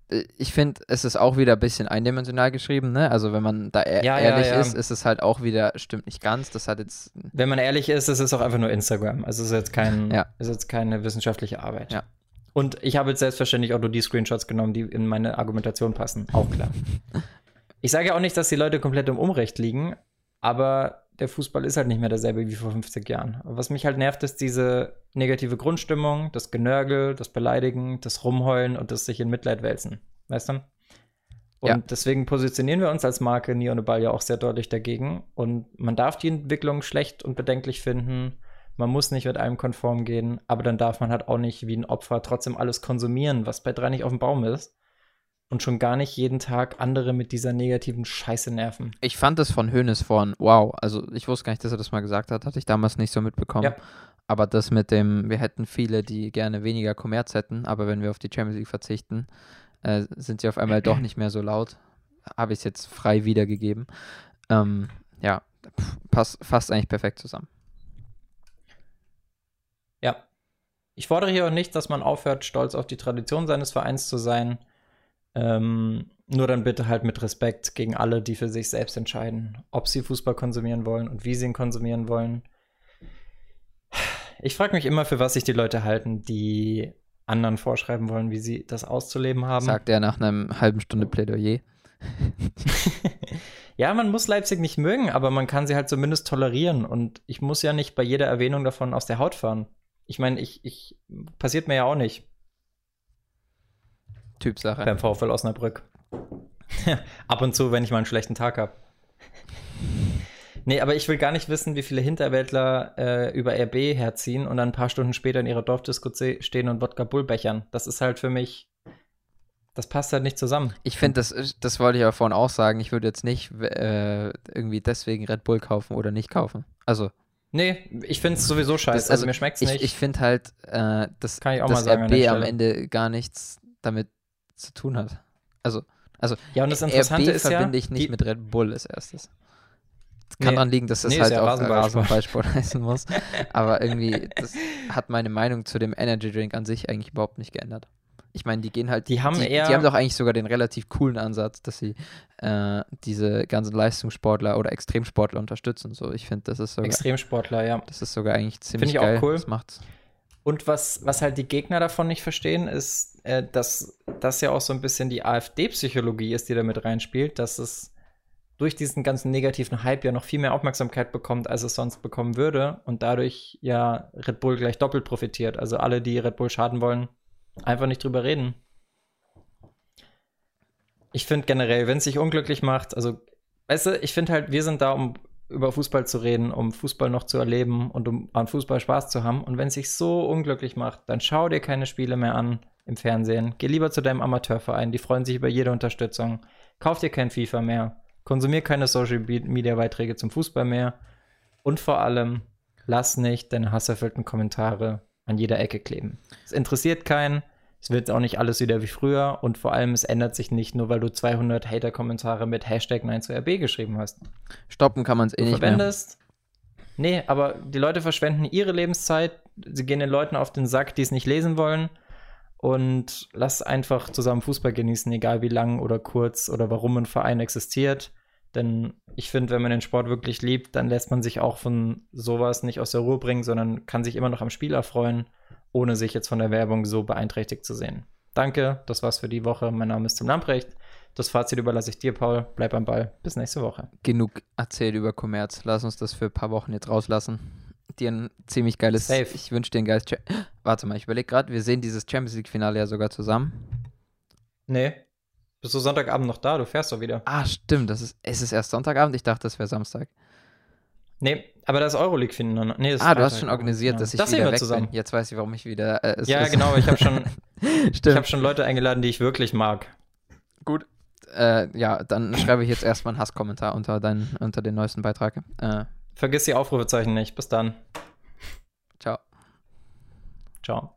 ich finde, es ist auch wieder ein bisschen eindimensional geschrieben, ne? Also wenn man da e Ja, ja, ehrlich ja. ist, ist es halt auch wieder, stimmt nicht ganz. Das hat jetzt. Wenn man ehrlich ist, es ist auch einfach nur Instagram. Also es ist jetzt, kein, Ja. es ist jetzt keine wissenschaftliche Arbeit. Ja. Und ich habe jetzt selbstverständlich auch nur die Screenshots genommen, die in meine Argumentation passen. Auch klar. ich sage ja auch nicht, dass die Leute komplett im Unrecht liegen, aber der Fußball ist halt nicht mehr derselbe wie vor 50 Jahren. Was mich halt nervt, ist diese negative Grundstimmung, das Genörgel, das Beleidigen, das Rumheulen und das sich in Mitleid wälzen. Weißt du? Und Ja. deswegen positionieren wir uns als Marke Neon Ball ja auch sehr deutlich dagegen. Und man darf die Entwicklung schlecht und bedenklich finden. Man muss nicht mit allem konform gehen, aber dann darf man halt auch nicht wie ein Opfer trotzdem alles konsumieren, was bei drei nicht auf dem Baum ist. Und schon gar nicht jeden Tag andere mit dieser negativen Scheiße nerven. Ich fand es von Hoeneß vorhin, wow. Also ich wusste gar nicht, dass er das mal gesagt hat. Hatte ich damals nicht so mitbekommen. Ja. Aber das mit dem, wir hätten viele, die gerne weniger Kommerz hätten, aber wenn wir auf die Champions League verzichten, äh, sind sie auf einmal doch nicht mehr so laut. Habe ich es jetzt frei wiedergegeben. Ähm, ja, passt fast eigentlich perfekt zusammen. Ja. Ich fordere hier auch nicht, dass man aufhört, stolz auf die Tradition seines Vereins zu sein. Ähm, nur dann bitte halt mit Respekt gegen alle, die für sich selbst entscheiden, ob sie Fußball konsumieren wollen und wie sie ihn konsumieren wollen. Ich frage mich immer, für was sich die Leute halten, die anderen vorschreiben wollen, wie sie das auszuleben haben. Sagt er nach einer halben Stunde Plädoyer. ja, man muss Leipzig nicht mögen, aber man kann sie halt zumindest tolerieren. Und ich muss ja nicht bei jeder Erwähnung davon aus der Haut fahren. Ich meine, ich, ich passiert mir ja auch nicht Typsache. beim VfL Osnabrück. Ab und zu, wenn ich mal einen schlechten Tag habe. nee, aber ich will gar nicht wissen, wie viele Hinterwäldler äh, über RB herziehen und dann ein paar Stunden später in ihrer Dorfdisco stehen und Wodka Bull bechern. Das ist halt für mich, das passt halt nicht zusammen. Ich finde, das, das wollte ich aber vorhin auch sagen. Ich würde jetzt nicht äh, irgendwie deswegen Red Bull kaufen oder nicht kaufen. Also, Nee, ich finde es sowieso scheiße. Das- also, also mir schmeckt's ich, nicht. ich finde halt, äh, dass, Kann ich auch dass mal sagen an der RB am. Ende gar nichts damit zu tun hat. Also, ja, und das Interessante RB ist ja, verbinde ich nicht mit Red Bull als erstes. Kann Nee. daran liegen, dass es Nee, halt ja auch Rasenballsport. Heißen muss. Aber irgendwie, das hat meine Meinung zu dem Energy Drink an sich eigentlich überhaupt nicht geändert. Ich meine, die gehen halt, Die haben die, eher- die haben doch eigentlich sogar den relativ coolen Ansatz, dass sie äh, diese ganzen Leistungssportler oder Extremsportler unterstützen. So, ich finde, das ist sogar, Extremsportler, ja. das ist sogar eigentlich ziemlich ich auch geil. cool. Das macht's. Und was, was halt die Gegner davon nicht verstehen, ist, äh, dass das ja auch so ein bisschen die AfD-Psychologie ist, die da mit reinspielt, dass es durch diesen ganzen negativen Hype ja noch viel mehr Aufmerksamkeit bekommt, als es sonst bekommen würde und dadurch ja Red Bull gleich doppelt profitiert. Also alle, die Red Bull schaden wollen, einfach nicht drüber reden. Ich finde generell, wenn es sich unglücklich macht, also, weißt du, ich finde halt, wir sind da, um über Fußball zu reden, um Fußball noch zu erleben und um an Fußball Spaß zu haben. Und wenn es sich so unglücklich macht, dann schau dir keine Spiele mehr an im Fernsehen. Geh lieber zu deinem Amateurverein, die freuen sich über jede Unterstützung. Kauf dir kein FIFA mehr. Konsumier keine Social Media Beiträge zum Fußball mehr. Und vor allem, lass nicht deine hasserfüllten Kommentare an jeder Ecke kleben. Es interessiert keinen. Es wird auch nicht alles wieder wie früher. Und vor allem, es ändert sich nicht nur, weil du 200 Hater-Kommentare mit Hashtag Nein zu RB geschrieben hast Stoppen kann man es eh nicht mehr. verwendest. Nee, aber die Leute verschwenden ihre Lebenszeit. Sie gehen den Leuten auf den Sack, die es nicht lesen wollen. Und lass einfach zusammen Fußball genießen, egal wie lang oder kurz oder warum ein Verein existiert. Denn ich finde, wenn man den Sport wirklich liebt, dann lässt man sich auch von sowas nicht aus der Ruhe bringen, sondern kann sich immer noch am Spiel erfreuen, ohne sich jetzt von der Werbung so beeinträchtigt zu sehen. Danke, das war's für die Woche. Mein Name ist Tim Lamprecht. Das Fazit überlasse ich dir, Paul. Bleib am Ball. Bis nächste Woche. Genug erzählt über Kommerz. Lass uns das für ein paar Wochen jetzt rauslassen. Dir ein ziemlich geiles. Safe. Ich wünsche dir ein geiles. Cha Warte mal, ich überlege gerade, wir sehen dieses Champions League-Finale ja sogar zusammen. Nee. Bist du Sonntagabend noch da? Du fährst doch wieder. Ah, stimmt. Das ist, es ist erst Sonntagabend. Ich dachte, das wäre Samstag. Nee, aber das Euroleague-Finden. Nee, das Ah, du hast schon organisiert, Ja. dass ich das sehen wieder wir weg zusammen. bin. Jetzt weiß ich, warum ich wieder. Äh, es Ja, ist- genau. Ich habe schon, ich hab schon Leute eingeladen, die ich wirklich mag. Gut. Äh, ja, dann schreibe ich jetzt erstmal einen Hasskommentar unter, dein, unter den neuesten Beitrag. Äh, Vergiss die Aufrufezeichen nicht. Bis dann. ciao. Ciao.